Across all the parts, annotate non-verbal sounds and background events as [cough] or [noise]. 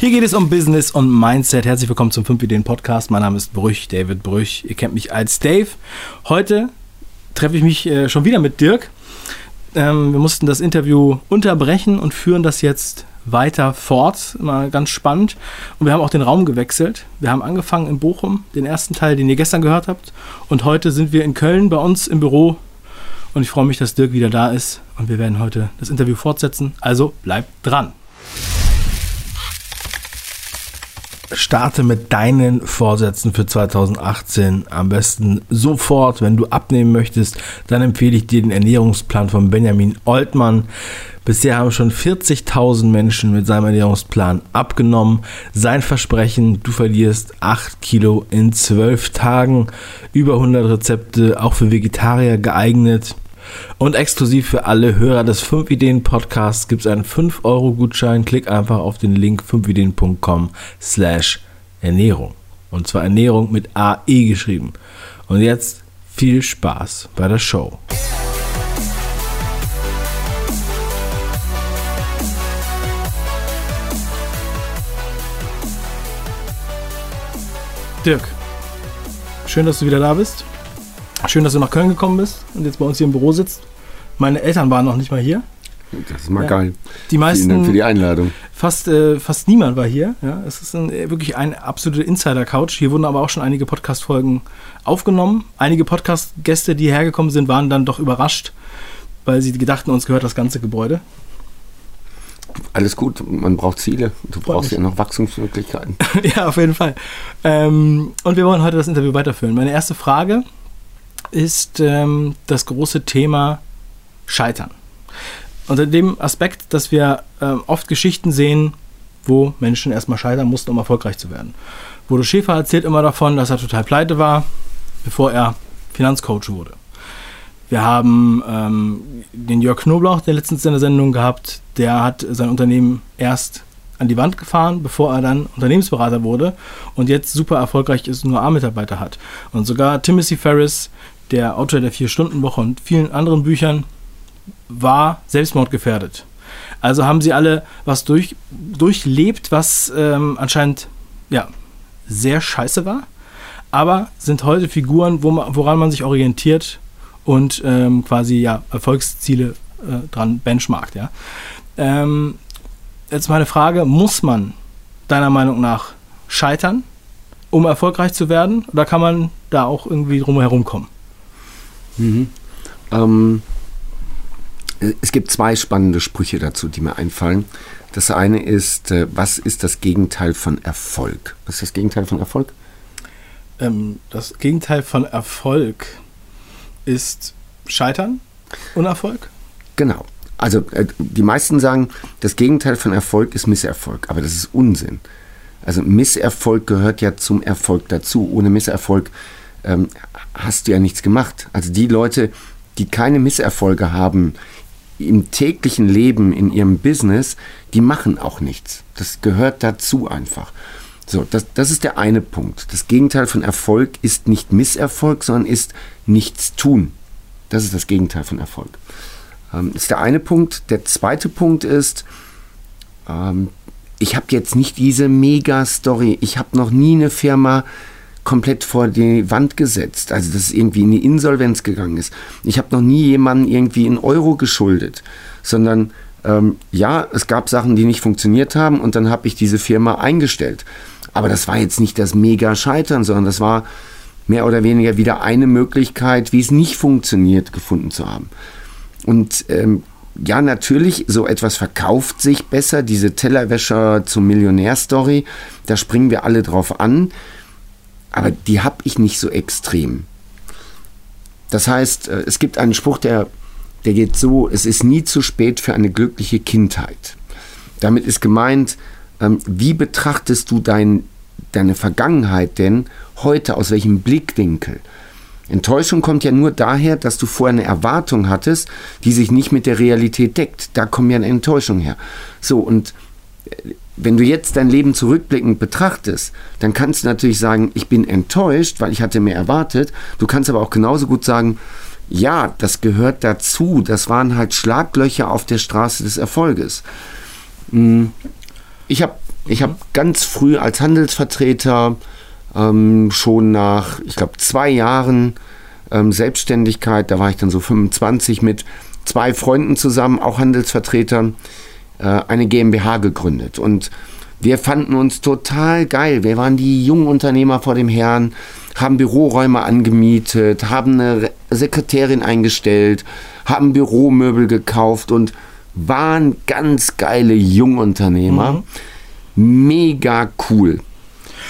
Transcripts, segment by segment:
Hier geht es um Business und Mindset. Herzlich willkommen zum 5 Ideen Podcast. Mein Name ist Brüch, David Brüch. Ihr kennt mich als Dave. Heute treffe ich mich äh, schon wieder mit Dirk. Ähm, wir mussten das Interview unterbrechen und führen das jetzt weiter fort. Mal ganz spannend. Und wir haben auch den Raum gewechselt. Wir haben angefangen in Bochum, den ersten Teil, den ihr gestern gehört habt. Und heute sind wir in Köln bei uns im Büro. Und ich freue mich, dass Dirk wieder da ist. Und wir werden heute das Interview fortsetzen. Also bleibt dran. Starte mit deinen Vorsätzen für 2018 am besten sofort. Wenn du abnehmen möchtest, dann empfehle ich dir den Ernährungsplan von Benjamin Oltmann. Bisher haben schon 40.000 Menschen mit seinem Ernährungsplan abgenommen. Sein Versprechen, du verlierst 8 Kilo in 12 Tagen. Über 100 Rezepte, auch für Vegetarier geeignet. Und exklusiv für alle Hörer des 5 Ideen Podcasts gibt es einen 5 Euro Gutschein. Klick einfach auf den Link 5ideen.com slash Ernährung. Und zwar Ernährung mit AE geschrieben. Und jetzt viel Spaß bei der Show. Dirk, schön, dass du wieder da bist. Schön, dass du nach Köln gekommen bist und jetzt bei uns hier im Büro sitzt. Meine Eltern waren noch nicht mal hier. Das ist mal ja. geil. Die meisten, Vielen Dank für die Einladung. Fast, äh, fast niemand war hier. Ja, es ist ein, äh, wirklich eine absolute Insider-Couch. Hier wurden aber auch schon einige Podcast-Folgen aufgenommen. Einige Podcast-Gäste, die hergekommen sind, waren dann doch überrascht, weil sie gedachten, uns gehört das ganze Gebäude. Alles gut, man braucht Ziele. Du brauchst ja noch Wachstumsmöglichkeiten. [laughs] ja, auf jeden Fall. Ähm, und wir wollen heute das Interview weiterführen. Meine erste Frage ist ähm, das große Thema Scheitern. Unter dem Aspekt, dass wir ähm, oft Geschichten sehen, wo Menschen erstmal scheitern mussten, um erfolgreich zu werden. Bodo Schäfer erzählt immer davon, dass er total pleite war, bevor er Finanzcoach wurde. Wir haben ähm, den Jörg Knoblauch, der letztens in der Sendung gehabt, der hat sein Unternehmen erst an die Wand gefahren, bevor er dann Unternehmensberater wurde und jetzt super erfolgreich ist und nur A-Mitarbeiter hat. Und sogar Timothy Ferris, der Autor der Vier-Stunden-Woche und vielen anderen Büchern, war selbstmordgefährdet. Also haben sie alle was durch, durchlebt, was ähm, anscheinend ja, sehr scheiße war, aber sind heute Figuren, wo man, woran man sich orientiert und ähm, quasi ja, Erfolgsziele äh, dran benchmarkt. Ja. Ähm, jetzt meine Frage, muss man deiner Meinung nach scheitern, um erfolgreich zu werden? Oder kann man da auch irgendwie drum herum kommen? Mhm. Ähm, es gibt zwei spannende Sprüche dazu, die mir einfallen. Das eine ist, äh, was ist das Gegenteil von Erfolg? Was ist das Gegenteil von Erfolg? Ähm, das Gegenteil von Erfolg ist Scheitern, Unerfolg? Genau. Also äh, die meisten sagen, das Gegenteil von Erfolg ist Misserfolg, aber das ist Unsinn. Also Misserfolg gehört ja zum Erfolg dazu. Ohne Misserfolg ähm, hast du ja nichts gemacht. Also die Leute, die keine Misserfolge haben im täglichen Leben, in ihrem Business, die machen auch nichts. Das gehört dazu einfach. So, das, das ist der eine Punkt. Das Gegenteil von Erfolg ist nicht Misserfolg, sondern ist nichts tun. Das ist das Gegenteil von Erfolg. Ähm, ist der eine Punkt. Der zweite Punkt ist, ähm, ich habe jetzt nicht diese Mega-Story. Ich habe noch nie eine Firma komplett vor die Wand gesetzt, also dass es irgendwie in die Insolvenz gegangen ist. Ich habe noch nie jemanden irgendwie in Euro geschuldet, sondern ähm, ja, es gab Sachen, die nicht funktioniert haben und dann habe ich diese Firma eingestellt. Aber das war jetzt nicht das Mega-Scheitern, sondern das war mehr oder weniger wieder eine Möglichkeit, wie es nicht funktioniert, gefunden zu haben. Und ähm, ja, natürlich, so etwas verkauft sich besser, diese Tellerwäscher zum Millionär-Story, da springen wir alle drauf an aber die habe ich nicht so extrem. Das heißt, äh, es gibt einen Spruch, der, der geht so, es ist nie zu spät für eine glückliche Kindheit. Damit ist gemeint, ähm, wie betrachtest du dein, deine Vergangenheit denn heute, aus welchem Blickwinkel? Enttäuschung kommt ja nur daher, dass du vorher eine Erwartung hattest, die sich nicht mit der Realität deckt. Da kommt ja eine Enttäuschung her. So, und äh, wenn du jetzt dein Leben zurückblickend betrachtest, dann kannst du natürlich sagen, ich bin enttäuscht, weil ich hatte mehr erwartet. Du kannst aber auch genauso gut sagen, ja, das gehört dazu. Das waren halt Schlaglöcher auf der Straße des Erfolges. Hm, ich habe Ich habe ganz früh als Handelsvertreter ähm, schon nach, ich glaube, zwei Jahren ähm, Selbstständigkeit, da war ich dann so 25 mit zwei Freunden zusammen, auch Handelsvertretern, eine GmbH gegründet. Und wir fanden uns total geil. Wir waren die jungen Unternehmer vor dem Herrn, haben Büroräume angemietet, haben eine Sekretärin eingestellt, haben Büromöbel gekauft und waren ganz geile Jungunternehmer. Mhm. Mega cool.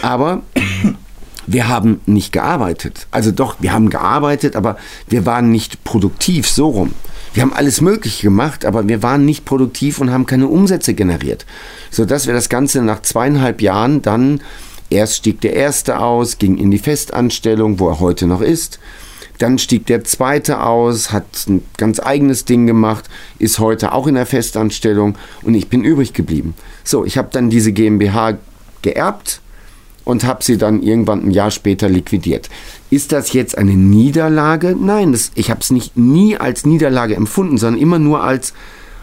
Aber [clears throat] wir haben nicht gearbeitet. Also doch, wir haben gearbeitet, aber wir waren nicht produktiv, so rum. Wir haben alles Mögliche gemacht, aber wir waren nicht produktiv und haben keine Umsätze generiert. Sodass wir das Ganze nach zweieinhalb Jahren dann, erst stieg der erste aus, ging in die Festanstellung, wo er heute noch ist. Dann stieg der zweite aus, hat ein ganz eigenes Ding gemacht, ist heute auch in der Festanstellung und ich bin übrig geblieben. So, ich habe dann diese GmbH geerbt und habe sie dann irgendwann ein Jahr später liquidiert. Ist das jetzt eine Niederlage? Nein, das, ich habe es nicht nie als Niederlage empfunden, sondern immer nur als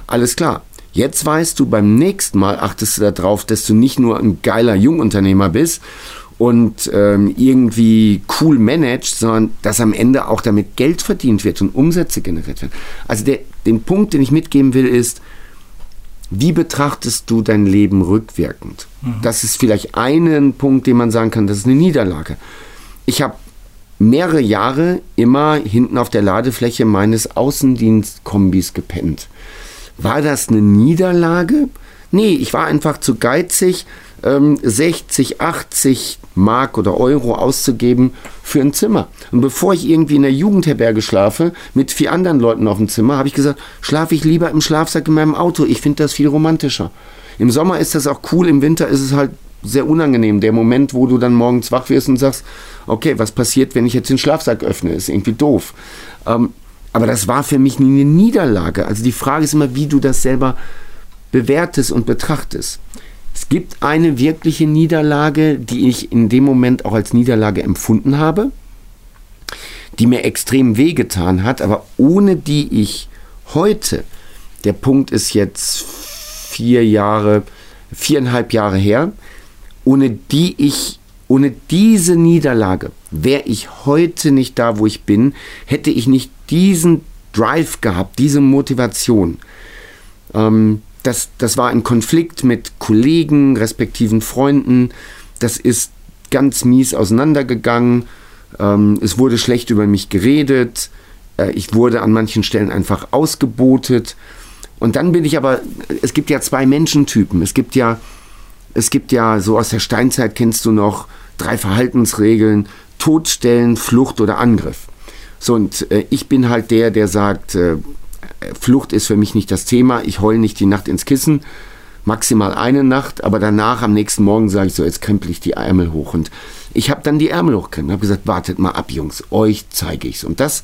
alles klar. Jetzt weißt du, beim nächsten Mal achtest du darauf, dass du nicht nur ein geiler Jungunternehmer bist und ähm, irgendwie cool managst, sondern dass am Ende auch damit Geld verdient wird und Umsätze generiert werden. Also der, den Punkt, den ich mitgeben will, ist, wie betrachtest du dein Leben rückwirkend? Mhm. Das ist vielleicht ein Punkt, den man sagen kann, das ist eine Niederlage. Ich habe mehrere Jahre immer hinten auf der Ladefläche meines Außendienstkombis gepennt. War das eine Niederlage? Nee, ich war einfach zu geizig, 60, ähm, 80 Mark oder Euro auszugeben für ein Zimmer. Und bevor ich irgendwie in der Jugendherberge schlafe, mit vier anderen Leuten auf dem Zimmer, habe ich gesagt, schlafe ich lieber im Schlafsack in meinem Auto. Ich finde das viel romantischer. Im Sommer ist das auch cool, im Winter ist es halt sehr unangenehm. Der Moment, wo du dann morgens wach wirst und sagst, okay, was passiert, wenn ich jetzt den Schlafsack öffne? Ist irgendwie doof. Ähm, aber das war für mich nie eine Niederlage. Also die Frage ist immer, wie du das selber bewertest und betrachtest. Es gibt eine wirkliche Niederlage, die ich in dem Moment auch als Niederlage empfunden habe, die mir extrem wehgetan hat, aber ohne die ich heute, der Punkt ist jetzt vier Jahre, viereinhalb Jahre her, ohne die ich, ohne diese Niederlage wäre ich heute nicht da, wo ich bin, hätte ich nicht diesen Drive gehabt, diese Motivation. Ähm, das, das war ein Konflikt mit Kollegen, respektiven Freunden. Das ist ganz mies auseinandergegangen. Ähm, es wurde schlecht über mich geredet. Äh, ich wurde an manchen Stellen einfach ausgebotet. Und dann bin ich aber, es gibt ja zwei Menschentypen. Es gibt ja, es gibt ja, so aus der Steinzeit kennst du noch drei Verhaltensregeln, Todstellen, Flucht oder Angriff. So, und äh, ich bin halt der, der sagt, äh, Flucht ist für mich nicht das Thema. Ich heule nicht die Nacht ins Kissen. Maximal eine Nacht, aber danach am nächsten Morgen sage ich so, jetzt krempel ich die Ärmel hoch. Und ich habe dann die Ärmel hochkrempelt und habe gesagt, wartet mal ab, Jungs, euch zeige ich's. Und das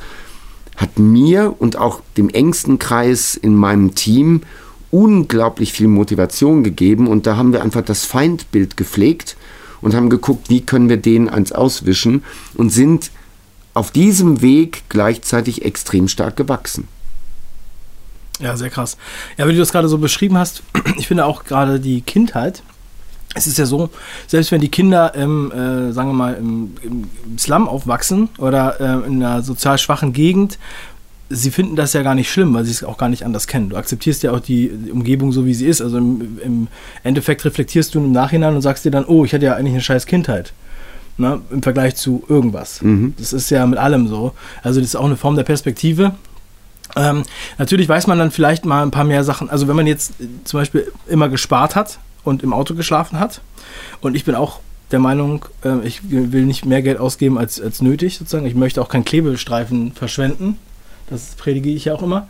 hat mir und auch dem engsten Kreis in meinem Team unglaublich viel Motivation gegeben. Und da haben wir einfach das Feindbild gepflegt und haben geguckt, wie können wir den eins auswischen und sind auf diesem Weg gleichzeitig extrem stark gewachsen. Ja, sehr krass. Ja, wie du das gerade so beschrieben hast, [clears throat] ich finde auch gerade die Kindheit, es ist ja so, selbst wenn die Kinder im, äh, sagen wir mal, im, im Slum aufwachsen oder äh, in einer sozial schwachen Gegend, sie finden das ja gar nicht schlimm, weil sie es auch gar nicht anders kennen. Du akzeptierst ja auch die Umgebung so, wie sie ist. Also im, im Endeffekt reflektierst du im Nachhinein und sagst dir dann, oh, ich hatte ja eigentlich eine scheiß Kindheit. Ne, Im Vergleich zu irgendwas. Mhm. Das ist ja mit allem so. Also das ist auch eine Form der Perspektive. Ähm, natürlich weiß man dann vielleicht mal ein paar mehr Sachen. Also wenn man jetzt äh, zum Beispiel immer gespart hat und im Auto geschlafen hat und ich bin auch der Meinung, äh, ich will nicht mehr Geld ausgeben als, als nötig sozusagen. Ich möchte auch keinen Klebestreifen verschwenden. Das predige ich ja auch immer.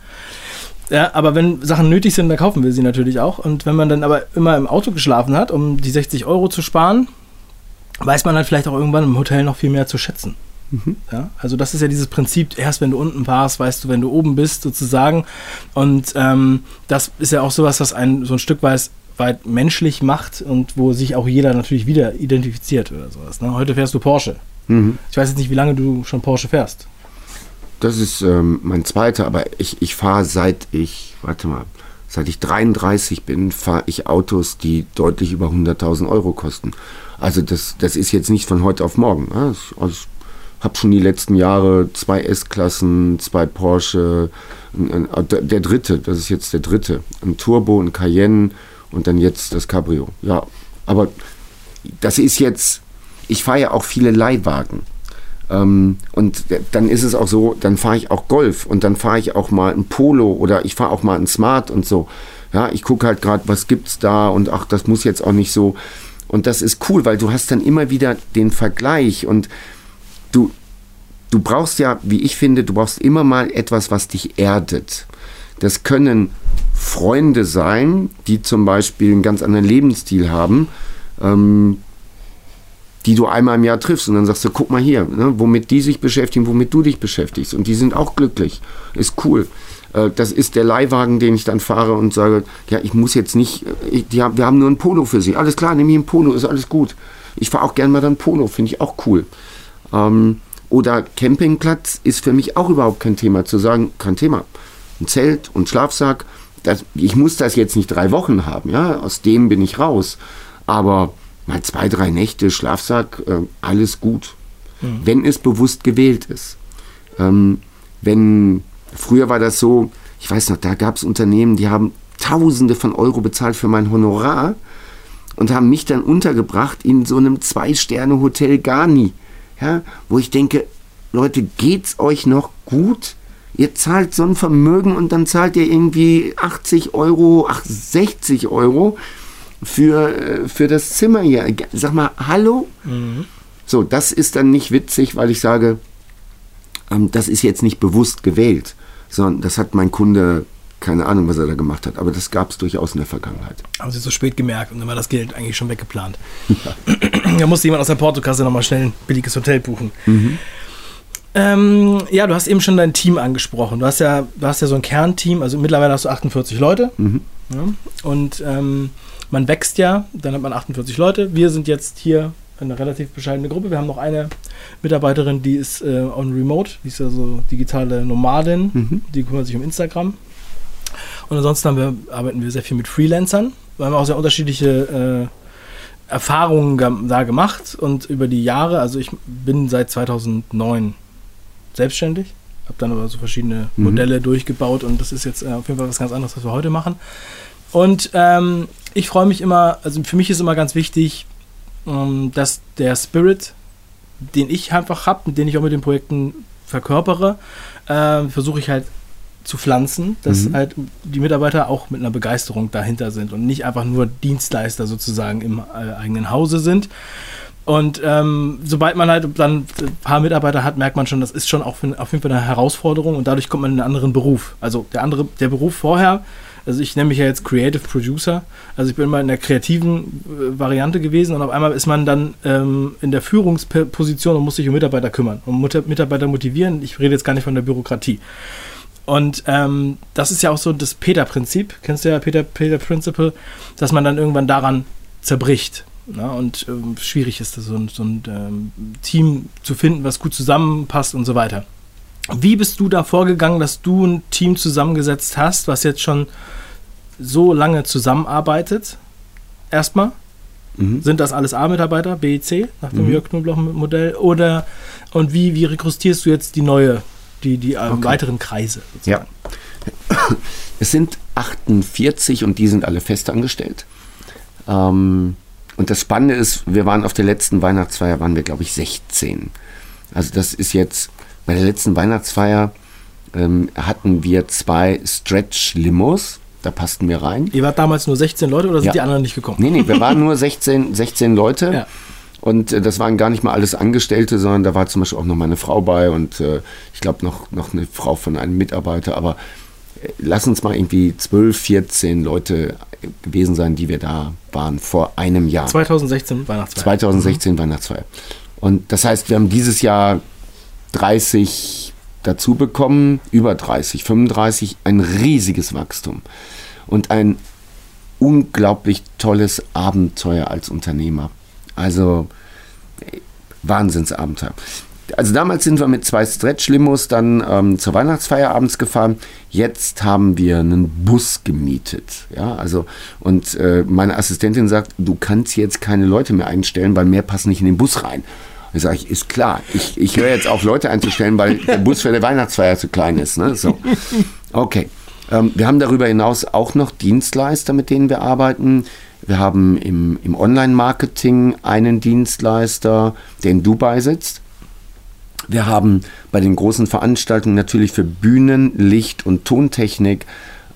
Ja, aber wenn Sachen nötig sind, dann kaufen wir sie natürlich auch. Und wenn man dann aber immer im Auto geschlafen hat, um die 60 Euro zu sparen, weiß man halt vielleicht auch irgendwann im Hotel noch viel mehr zu schätzen. Mhm. Ja, also das ist ja dieses Prinzip, erst wenn du unten warst, weißt du, wenn du oben bist, sozusagen. Und ähm, das ist ja auch sowas, was einen so ein Stück weit, weit menschlich macht und wo sich auch jeder natürlich wieder identifiziert oder sowas. Ne? Heute fährst du Porsche. Mhm. Ich weiß jetzt nicht, wie lange du schon Porsche fährst. Das ist ähm, mein zweiter, aber ich, ich fahre seit ich, warte mal, Seit ich 33 bin, fahre ich Autos, die deutlich über 100.000 Euro kosten. Also das, das ist jetzt nicht von heute auf morgen. Ne? Ich, ich habe schon die letzten Jahre zwei S-Klassen, zwei Porsche, der dritte, das ist jetzt der dritte, ein Turbo, ein Cayenne und dann jetzt das Cabrio. Ja, aber das ist jetzt, ich fahre ja auch viele Leihwagen. Ähm, und dann ist es auch so, dann fahre ich auch Golf und dann fahre ich auch mal ein Polo oder ich fahre auch mal ein Smart und so. Ja, ich gucke halt gerade, was gibt's da und ach, das muss jetzt auch nicht so. Und das ist cool, weil du hast dann immer wieder den Vergleich und du, du brauchst ja, wie ich finde, du brauchst immer mal etwas, was dich erdet. Das können Freunde sein, die zum Beispiel einen ganz anderen Lebensstil haben. Ähm, die du einmal im Jahr triffst und dann sagst du, guck mal hier, ne, womit die sich beschäftigen, womit du dich beschäftigst und die sind auch glücklich, ist cool. Äh, das ist der Leihwagen, den ich dann fahre und sage, ja, ich muss jetzt nicht, äh, ich, die haben, wir haben nur ein Polo für sie. Alles klar, nehme ich ein Polo, ist alles gut. Ich fahre auch gerne mal dann Polo, finde ich auch cool. Ähm, oder Campingplatz ist für mich auch überhaupt kein Thema, zu sagen, kein Thema. Ein Zelt und Schlafsack, das, ich muss das jetzt nicht drei Wochen haben, ja, aus dem bin ich raus. Aber mal zwei, drei Nächte Schlafsack, äh, alles gut. Mhm. Wenn es bewusst gewählt ist. Ähm, wenn, früher war das so, ich weiß noch, da gab es Unternehmen, die haben Tausende von Euro bezahlt für mein Honorar und haben mich dann untergebracht in so einem Zwei-Sterne-Hotel Garni. Ja, wo ich denke, Leute, geht's euch noch gut? Ihr zahlt so ein Vermögen und dann zahlt ihr irgendwie 80 Euro, ach 60 Euro für, äh, für das Zimmer hier. Sag mal, hallo? Mhm. So, das ist dann nicht witzig, weil ich sage, ähm, das ist jetzt nicht bewusst gewählt, sondern das hat mein Kunde, keine Ahnung, was er da gemacht hat, aber das gab es durchaus in der Vergangenheit. Haben Sie so spät gemerkt und dann war das Geld eigentlich schon weggeplant. Ja. [clears throat] da musste jemand aus der Portokasse nochmal schnell ein billiges Hotel buchen. Mhm. Ähm, ja, du hast eben schon dein Team angesprochen. Du hast ja, du hast ja so ein Kernteam, also mittlerweile hast du 48 Leute. Mhm. Ja, und ähm, man wächst ja, dann hat man 48 Leute. Wir sind jetzt hier eine relativ bescheidene Gruppe. Wir haben noch eine Mitarbeiterin, die ist äh, on Remote, die ist also digitale Nomadin, mhm. die kümmert sich um Instagram. Und ansonsten wir, arbeiten wir sehr viel mit Freelancern. Wir haben auch sehr unterschiedliche äh, Erfahrungen da gemacht und über die Jahre, also ich bin seit 2009 selbstständig, habe dann aber so verschiedene mhm. Modelle durchgebaut und das ist jetzt äh, auf jeden Fall was ganz anderes, was wir heute machen. Und ähm, ich freue mich immer, also für mich ist immer ganz wichtig, ähm, dass der Spirit, den ich einfach habe, den ich auch mit den Projekten verkörpere, äh, versuche ich halt zu pflanzen, dass mhm. halt die Mitarbeiter auch mit einer Begeisterung dahinter sind und nicht einfach nur Dienstleister sozusagen im äh, eigenen Hause sind. Und ähm, sobald man halt dann ein paar Mitarbeiter hat, merkt man schon, das ist schon auch für, auf jeden Fall eine Herausforderung und dadurch kommt man in einen anderen Beruf. Also der andere, der Beruf vorher also ich nenne mich ja jetzt Creative Producer. Also ich bin mal in der kreativen äh, Variante gewesen und auf einmal ist man dann ähm, in der Führungsposition und muss sich um Mitarbeiter kümmern und Mitarbeiter motivieren. Ich rede jetzt gar nicht von der Bürokratie. Und ähm, das ist ja auch so das Peter-Prinzip. Kennst du ja Peter, Peter Principle, dass man dann irgendwann daran zerbricht. Na, ne? und ähm, schwierig ist so ein, so ein ähm, Team zu finden, was gut zusammenpasst und so weiter. Wie bist du da vorgegangen, dass du ein Team zusammengesetzt hast, was jetzt schon so lange zusammenarbeitet? Erstmal. Mhm. Sind das alles A-Mitarbeiter, B, C, nach dem mhm. Jörg Knoblauch-Modell? Oder und wie, wie rekrutierst du jetzt die neue, die, die äh, okay. weiteren Kreise? Sozusagen? Ja. [laughs] Es sind 48 und die sind alle festangestellt. Ähm, und das Spannende ist, wir waren auf der letzten Weihnachtsfeier, waren wir, glaube ich, 16. Also das ist jetzt bei der letzten Weihnachtsfeier ähm, hatten wir zwei Stretch-Limos. Da passten wir rein. Ihr wart damals nur 16 Leute oder sind ja. die anderen nicht gekommen? Nee, nee, wir waren nur 16, 16 Leute. Ja. Und äh, das waren gar nicht mal alles Angestellte, sondern da war zum Beispiel auch noch mal eine Frau bei und äh, ich glaube noch, noch eine Frau von einem Mitarbeiter. Aber äh, lass uns mal irgendwie 12, 14 Leute gewesen sein, die wir da waren vor einem Jahr. 2016 Weihnachtsfeier. 2016 mhm. Weihnachtsfeier. Und das heißt, wir haben dieses Jahr 30 dazu bekommen, über 30, 35, ein riesiges Wachstum und ein unglaublich tolles Abenteuer als Unternehmer. Also Wahnsinnsabenteuer. Also damals sind wir mit zwei Stretch-Limos dann ähm, zur Weihnachtsfeier abends gefahren. Jetzt haben wir einen Bus gemietet. Ja, also und äh, meine Assistentin sagt, du kannst jetzt keine Leute mehr einstellen, weil mehr passen nicht in den Bus rein. Da sage ich, ist klar. Ich, ich höre jetzt auf, Leute einzustellen, weil der Bus für die Weihnachtsfeier zu klein ist. Ne? So. Okay. Ähm, wir haben darüber hinaus auch noch Dienstleister, mit denen wir arbeiten. Wir haben im, im Online-Marketing einen Dienstleister, der in Dubai sitzt. Wir haben bei den großen Veranstaltungen natürlich für Bühnen, Licht und Tontechnik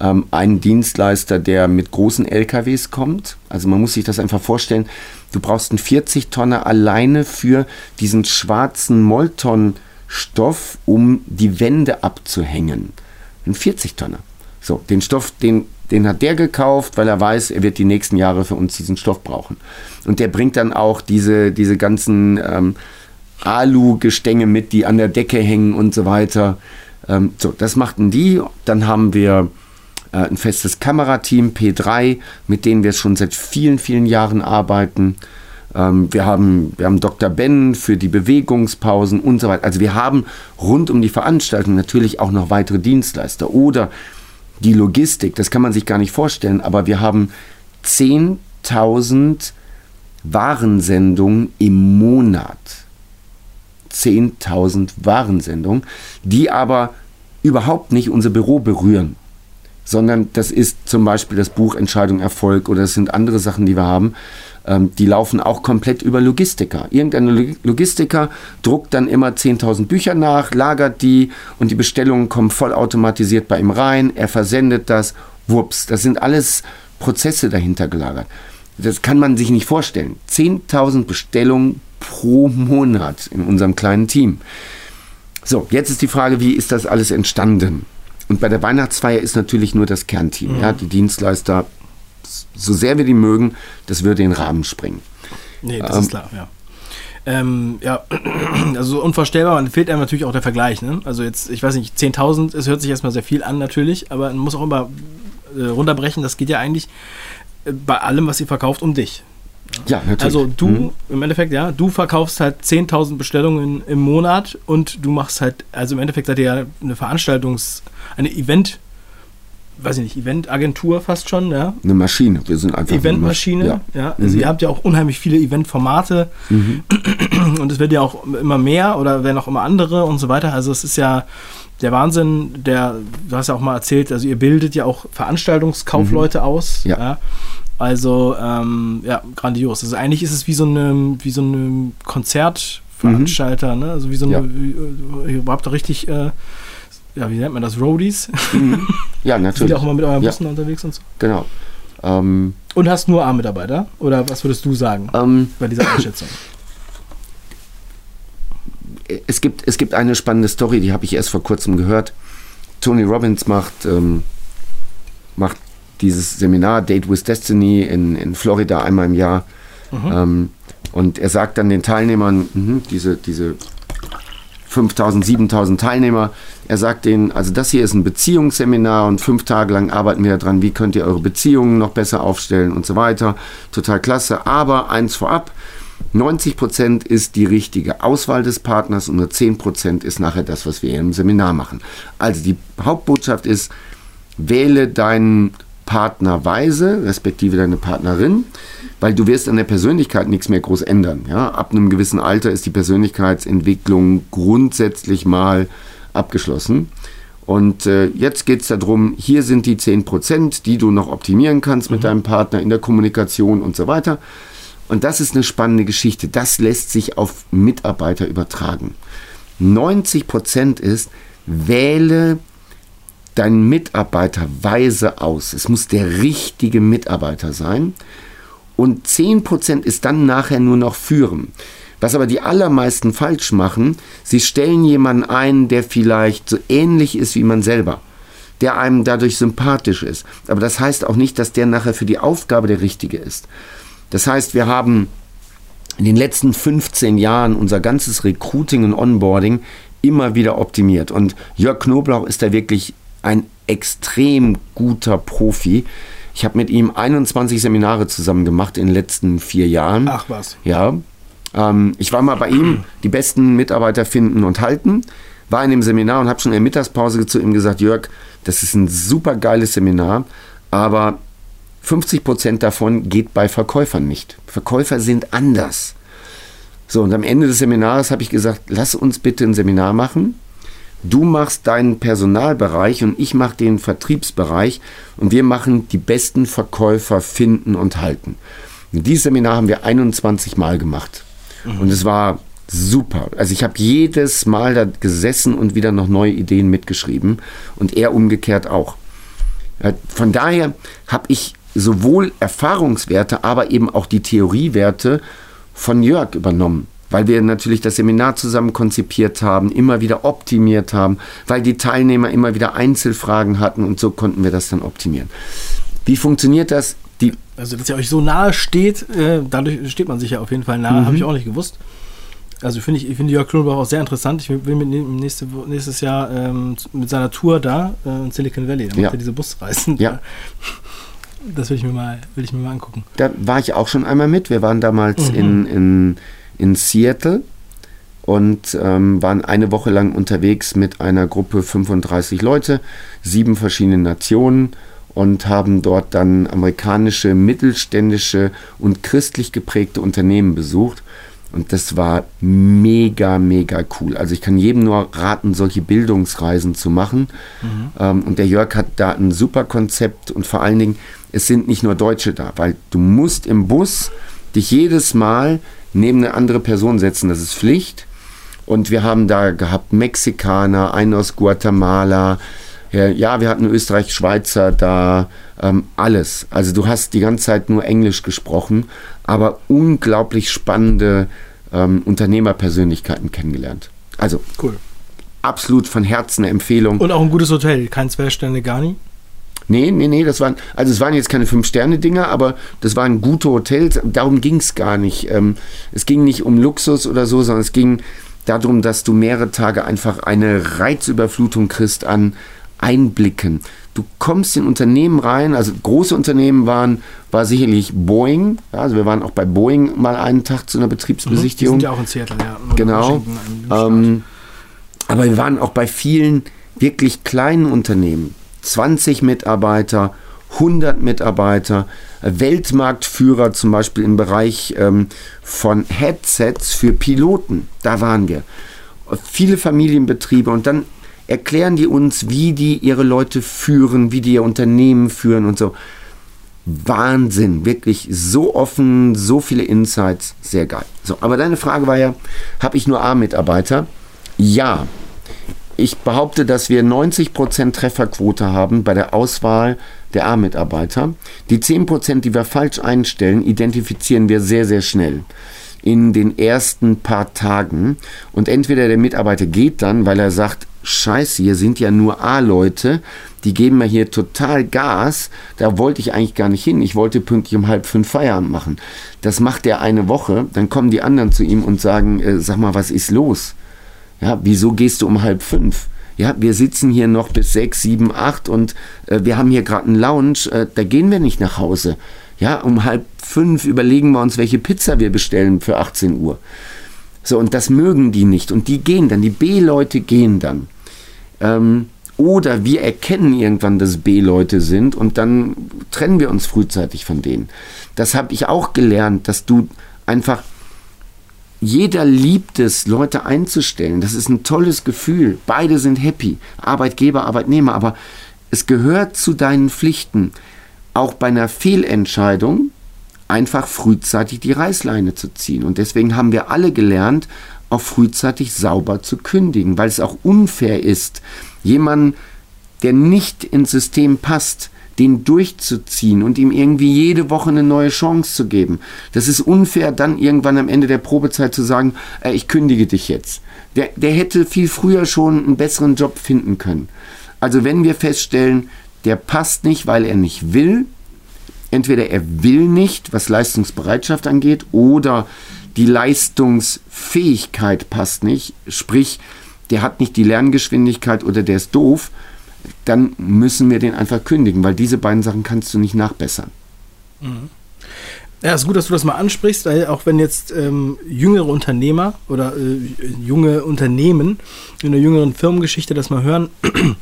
ähm, einen Dienstleister, der mit großen LKWs kommt. Also man muss sich das einfach vorstellen. Du brauchst einen 40 Tonner alleine für diesen schwarzen Molton-Stoff, um die Wände abzuhängen. Ein 40 Tonner. So, den Stoff, den, den hat der gekauft, weil er weiß, er wird die nächsten Jahre für uns diesen Stoff brauchen. Und der bringt dann auch diese, diese ganzen ähm, Alu-Gestänge mit, die an der Decke hängen und so weiter. Ähm, so, das machten die. Dann haben wir ein festes Kamerateam, P3, mit denen wir schon seit vielen, vielen Jahren arbeiten. Ähm, wir, haben, wir haben Dr. Ben für die Bewegungspausen und so weiter. Also wir haben rund um die Veranstaltung natürlich auch noch weitere Dienstleister. Oder die Logistik, das kann man sich gar nicht vorstellen, aber wir haben 10.000 Warensendungen im Monat. 10.000 Warensendungen, die aber überhaupt nicht unser Büro berühren, sondern das ist zum Beispiel das Buch Entscheidung Erfolg oder es sind andere Sachen, die wir haben. Ähm, die laufen auch komplett über Logistiker. Irgendein Logistiker druckt dann immer 10.000 Bücher nach, lagert die und die Bestellungen kommen vollautomatisiert bei ihm rein. Er versendet das, wups. Das sind alles Prozesse dahinter gelagert. Das kann man sich nicht vorstellen. 10.000 Bestellungen pro Monat in unserem kleinen Team. So, jetzt ist die Frage, wie ist das alles entstanden? Und bei der Weihnachtsfeier ist natürlich nur das Kernteam. Mhm. Ja, die Dienstleister, so sehr wir die mögen, das würde den Rahmen springen. Nee, das ähm, ist klar, ja. Ähm, ja, [clears throat] also unvorstellbar, man fehlt einem natürlich auch der Vergleich. Ne? Also jetzt, ich weiß nicht, 10.000, es hört sich erstmal sehr viel an natürlich, aber man muss auch immer äh, runterbrechen, das geht ja eigentlich äh, bei allem, was ihr verkauft, um dich. Ja, natürlich. Also du, mhm. im Endeffekt, ja, du verkaufst halt 10.000 Bestellungen im Monat und du machst halt, also im Endeffekt seid ihr ja eine Veranstaltungs-, eine Event- weiß ich nicht, Eventagentur fast schon, ja. Eine Maschine, wir sind einfach Eventmaschine, ja. ja. Also mhm. ihr habt ja auch unheimlich viele Eventformate mhm. und es wird ja auch immer mehr oder werden auch immer andere und so weiter. Also es ist ja der Wahnsinn, der, du hast ja auch mal erzählt, also ihr bildet ja auch Veranstaltungskaufleute mhm. aus, ja. ja. Also, ähm, ja, grandios. Also eigentlich ist es wie so eine, wie so eine Konzertveranstalter, mhm. ne? Also wie so eine, ja. Wie, ihr habt da richtig, äh, ja, wie nennt man das, Roadies? Mhm. Ja, [laughs] natürlich. Sind auch immer mit euren Bussen ja. unterwegs und so? Genau. Ähm, und hast nur A-Mitarbeiter? Oder was würdest du sagen ähm, bei dieser Einschätzung? [clears throat] Es gibt, es gibt eine spannende Story, die habe ich erst vor kurzem gehört. Tony Robbins macht, ähm, macht dieses Seminar Date with Destiny in, in Florida einmal im Jahr. Mhm. Ähm, und er sagt dann den Teilnehmern, mh, diese, diese 5000, 7000 Teilnehmer, er sagt denen, also das hier ist ein Beziehungsseminar und fünf Tage lang arbeiten wir daran, wie könnt ihr eure Beziehungen noch besser aufstellen und so weiter. Total klasse. Aber eins vorab, 90 Prozent ist die richtige Auswahl des Partners und nur 10 Prozent ist nachher das, was wir im Seminar machen. Also die Hauptbotschaft ist, wähle deinen partnerweise, respektive deine Partnerin, weil du wirst an der Persönlichkeit nichts mehr groß ändern. Ja? Ab einem gewissen Alter ist die Persönlichkeitsentwicklung grundsätzlich mal abgeschlossen. Und äh, jetzt geht es darum, hier sind die 10%, die du noch optimieren kannst mit mhm. deinem Partner in der Kommunikation und so weiter. Und das ist eine spannende Geschichte. Das lässt sich auf Mitarbeiter übertragen. 90% ist, wähle deinen Mitarbeiter weise aus. Es muss der richtige Mitarbeiter sein. Und 10% ist dann nachher nur noch führen. Was aber die allermeisten falsch machen, sie stellen jemanden ein, der vielleicht so ähnlich ist wie man selber, der einem dadurch sympathisch ist. Aber das heißt auch nicht, dass der nachher für die Aufgabe der Richtige ist. Das heißt, wir haben in den letzten 15 Jahren unser ganzes Recruiting und Onboarding immer wieder optimiert. Und Jörg Knoblauch ist da wirklich ein extrem guter Profi. Ich habe mit ihm 21 Seminare zusammen gemacht in den letzten vier Jahren. Ach was. Ja. Ähm, ich war mal bei ihm, die besten Mitarbeiter finden und halten, war in dem Seminar und habe schon in der Mittagspause zu ihm gesagt, Jörg, das ist ein super geiles Seminar, aber 50 Prozent davon geht bei Verkäufern nicht. Verkäufer sind anders. So, und am Ende des Seminars habe ich gesagt, lass uns bitte ein Seminar machen. Du machst deinen Personalbereich und ich mache den Vertriebsbereich und wir machen die besten Verkäufer finden und halten. Und dieses Seminar haben wir 21 Mal gemacht. Mhm. Und es war super. Also ich habe jedes Mal da gesessen und wieder noch neue Ideen mitgeschrieben und er umgekehrt auch. Von daher habe ich sowohl Erfahrungswerte, aber eben auch die Theoriewerte von Jörg übernommen, weil wir natürlich das Seminar zusammen konzipiert haben, immer wieder optimiert haben, weil die Teilnehmer immer wieder Einzelfragen hatten und so konnten wir das dann optimieren. Wie funktioniert das? Die also, dass ihr euch so nahe steht, äh, dadurch steht man sich ja auf jeden Fall nahe, mhm. habe ich auch nicht gewusst. Also finde ich, ich finde Jörg Kronbach auch sehr interessant. Ich will mit nächste, nächstes Jahr ähm, mit seiner Tour da äh, in Silicon Valley, da macht ja. er diese Busreisen. Ja. [laughs] Das will ich mir mal, will ich mir mal angucken. Da war ich auch schon einmal mit. Wir waren damals mhm. in, in, in Seattle und ähm, waren eine Woche lang unterwegs mit einer Gruppe 35 Leute, sieben verschiedene Nationen und haben dort dann amerikanische, mittelständische und christlich geprägte Unternehmen besucht. Und das war mega, mega cool. Also ich kann jedem nur raten, solche Bildungsreisen zu machen. Mhm. Ähm, und der Jörg hat da ein super Konzept und vor allen Dingen, es sind nicht nur Deutsche da, weil du musst im Bus dich jedes Mal neben eine andere Person setzen. Das ist Pflicht. Und wir haben da gehabt Mexikaner, einen aus Guatemala, ja, wir hatten Österreich, Schweizer da, ähm, alles. Also du hast die ganze Zeit nur Englisch gesprochen, aber unglaublich spannende ähm, Unternehmerpersönlichkeiten kennengelernt. Also cool. absolut von Herzen eine Empfehlung. Und auch ein gutes Hotel, kein Zwei-Sterne Garni? Nee, nee, nee, das waren, also es waren jetzt keine Fünf-Sterne-Dinger, aber das waren gute Hotels, darum ging es gar nicht. Ähm, es ging nicht um Luxus oder so, sondern es ging darum, dass du mehrere Tage einfach eine Reizüberflutung kriegst an Einblicken. Du kommst in Unternehmen rein, also große Unternehmen waren, war sicherlich Boeing. Ja, also wir waren auch bei Boeing mal einen Tag zu einer Betriebsbesichtigung. Mhm, die sind ja auch in Seattle, ja. Genau. Ähm, aber wir waren auch bei vielen wirklich kleinen Unternehmen. 20 Mitarbeiter, 100 Mitarbeiter, Weltmarktführer zum Beispiel im Bereich ähm, von Headsets für Piloten. Da waren wir. Viele Familienbetriebe und dann erklären die uns, wie die ihre Leute führen, wie die ihr Unternehmen führen und so. Wahnsinn, wirklich so offen, so viele Insights, sehr geil. So, aber deine Frage war ja, habe ich nur A-Mitarbeiter? Ja, ich behaupte, dass wir 90% Trefferquote haben bei der Auswahl der A-Mitarbeiter. Die 10%, die wir falsch einstellen, identifizieren wir sehr, sehr schnell in den ersten paar Tagen. Und entweder der Mitarbeiter geht dann, weil er sagt, scheiße, hier sind ja nur A-Leute, die geben mir hier total Gas, da wollte ich eigentlich gar nicht hin, ich wollte pünktlich um halb fünf Feierabend machen. Das macht er eine Woche, dann kommen die anderen zu ihm und sagen, äh, sag mal, was ist los? Ja, wieso gehst du um halb fünf? Ja, wir sitzen hier noch bis sechs, sieben, acht und äh, wir haben hier gerade einen Lounge, äh, da gehen wir nicht nach Hause. Ja, um halb fünf überlegen wir uns, welche Pizza wir bestellen für 18 Uhr. So, und das mögen die nicht. Und die gehen dann, die B-Leute gehen dann. Ähm, oder wir erkennen irgendwann, dass B-Leute sind und dann trennen wir uns frühzeitig von denen. Das habe ich auch gelernt, dass du einfach, jeder liebt es, Leute einzustellen. Das ist ein tolles Gefühl. Beide sind happy, Arbeitgeber, Arbeitnehmer, aber es gehört zu deinen Pflichten, auch bei einer Fehlentscheidung einfach frühzeitig die Reißleine zu ziehen. Und deswegen haben wir alle gelernt, auch frühzeitig sauber zu kündigen, weil es auch unfair ist, jemanden, der nicht ins System passt, den durchzuziehen und ihm irgendwie jede Woche eine neue Chance zu geben. Das ist unfair, dann irgendwann am Ende der Probezeit zu sagen, äh, ich kündige dich jetzt. Der, der hätte viel früher schon einen besseren Job finden können. Also wenn wir feststellen, der passt nicht, weil er nicht will, entweder er will nicht, was Leistungsbereitschaft angeht, oder die Leistungsfähigkeit passt nicht, sprich, der hat nicht die Lerngeschwindigkeit oder der ist doof, dann müssen wir den einfach kündigen, weil diese beiden Sachen kannst du nicht nachbessern. Mhm. Ja, ist gut, dass du das mal ansprichst, weil auch wenn jetzt ähm, jüngere Unternehmer oder äh, junge Unternehmen in der jüngeren Firmengeschichte das mal hören, [clears throat]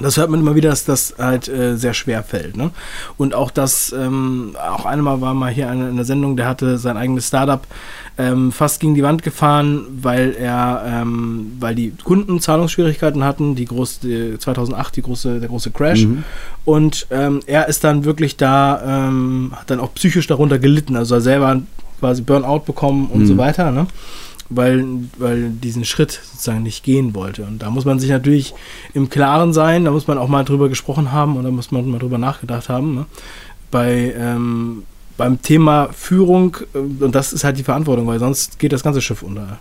das hört man immer wieder, dass das halt äh, sehr schwer fällt. Ne? Und auch das, ähm, auch einmal war mal hier in der Sendung, der hatte sein eigenes Startup ähm, fast gegen die Wand gefahren, weil er, ähm, weil die Kunden Zahlungsschwierigkeiten hatten, die große, 2008 die große, der große Crash. Mhm. Und ähm, er ist dann wirklich da, ähm, hat dann auch psychisch darunter gelitten, also er selber quasi Burnout bekommen und mhm. so weiter. Ne? weil, weil diesen Schritt sozusagen nicht gehen wollte. Und da muss man sich natürlich im Klaren sein, da muss man auch mal drüber gesprochen haben und da muss man mal drüber nachgedacht haben. Ne? Bei, ähm, beim Thema Führung, äh, und das ist halt die Verantwortung, weil sonst geht das ganze Schiff unter.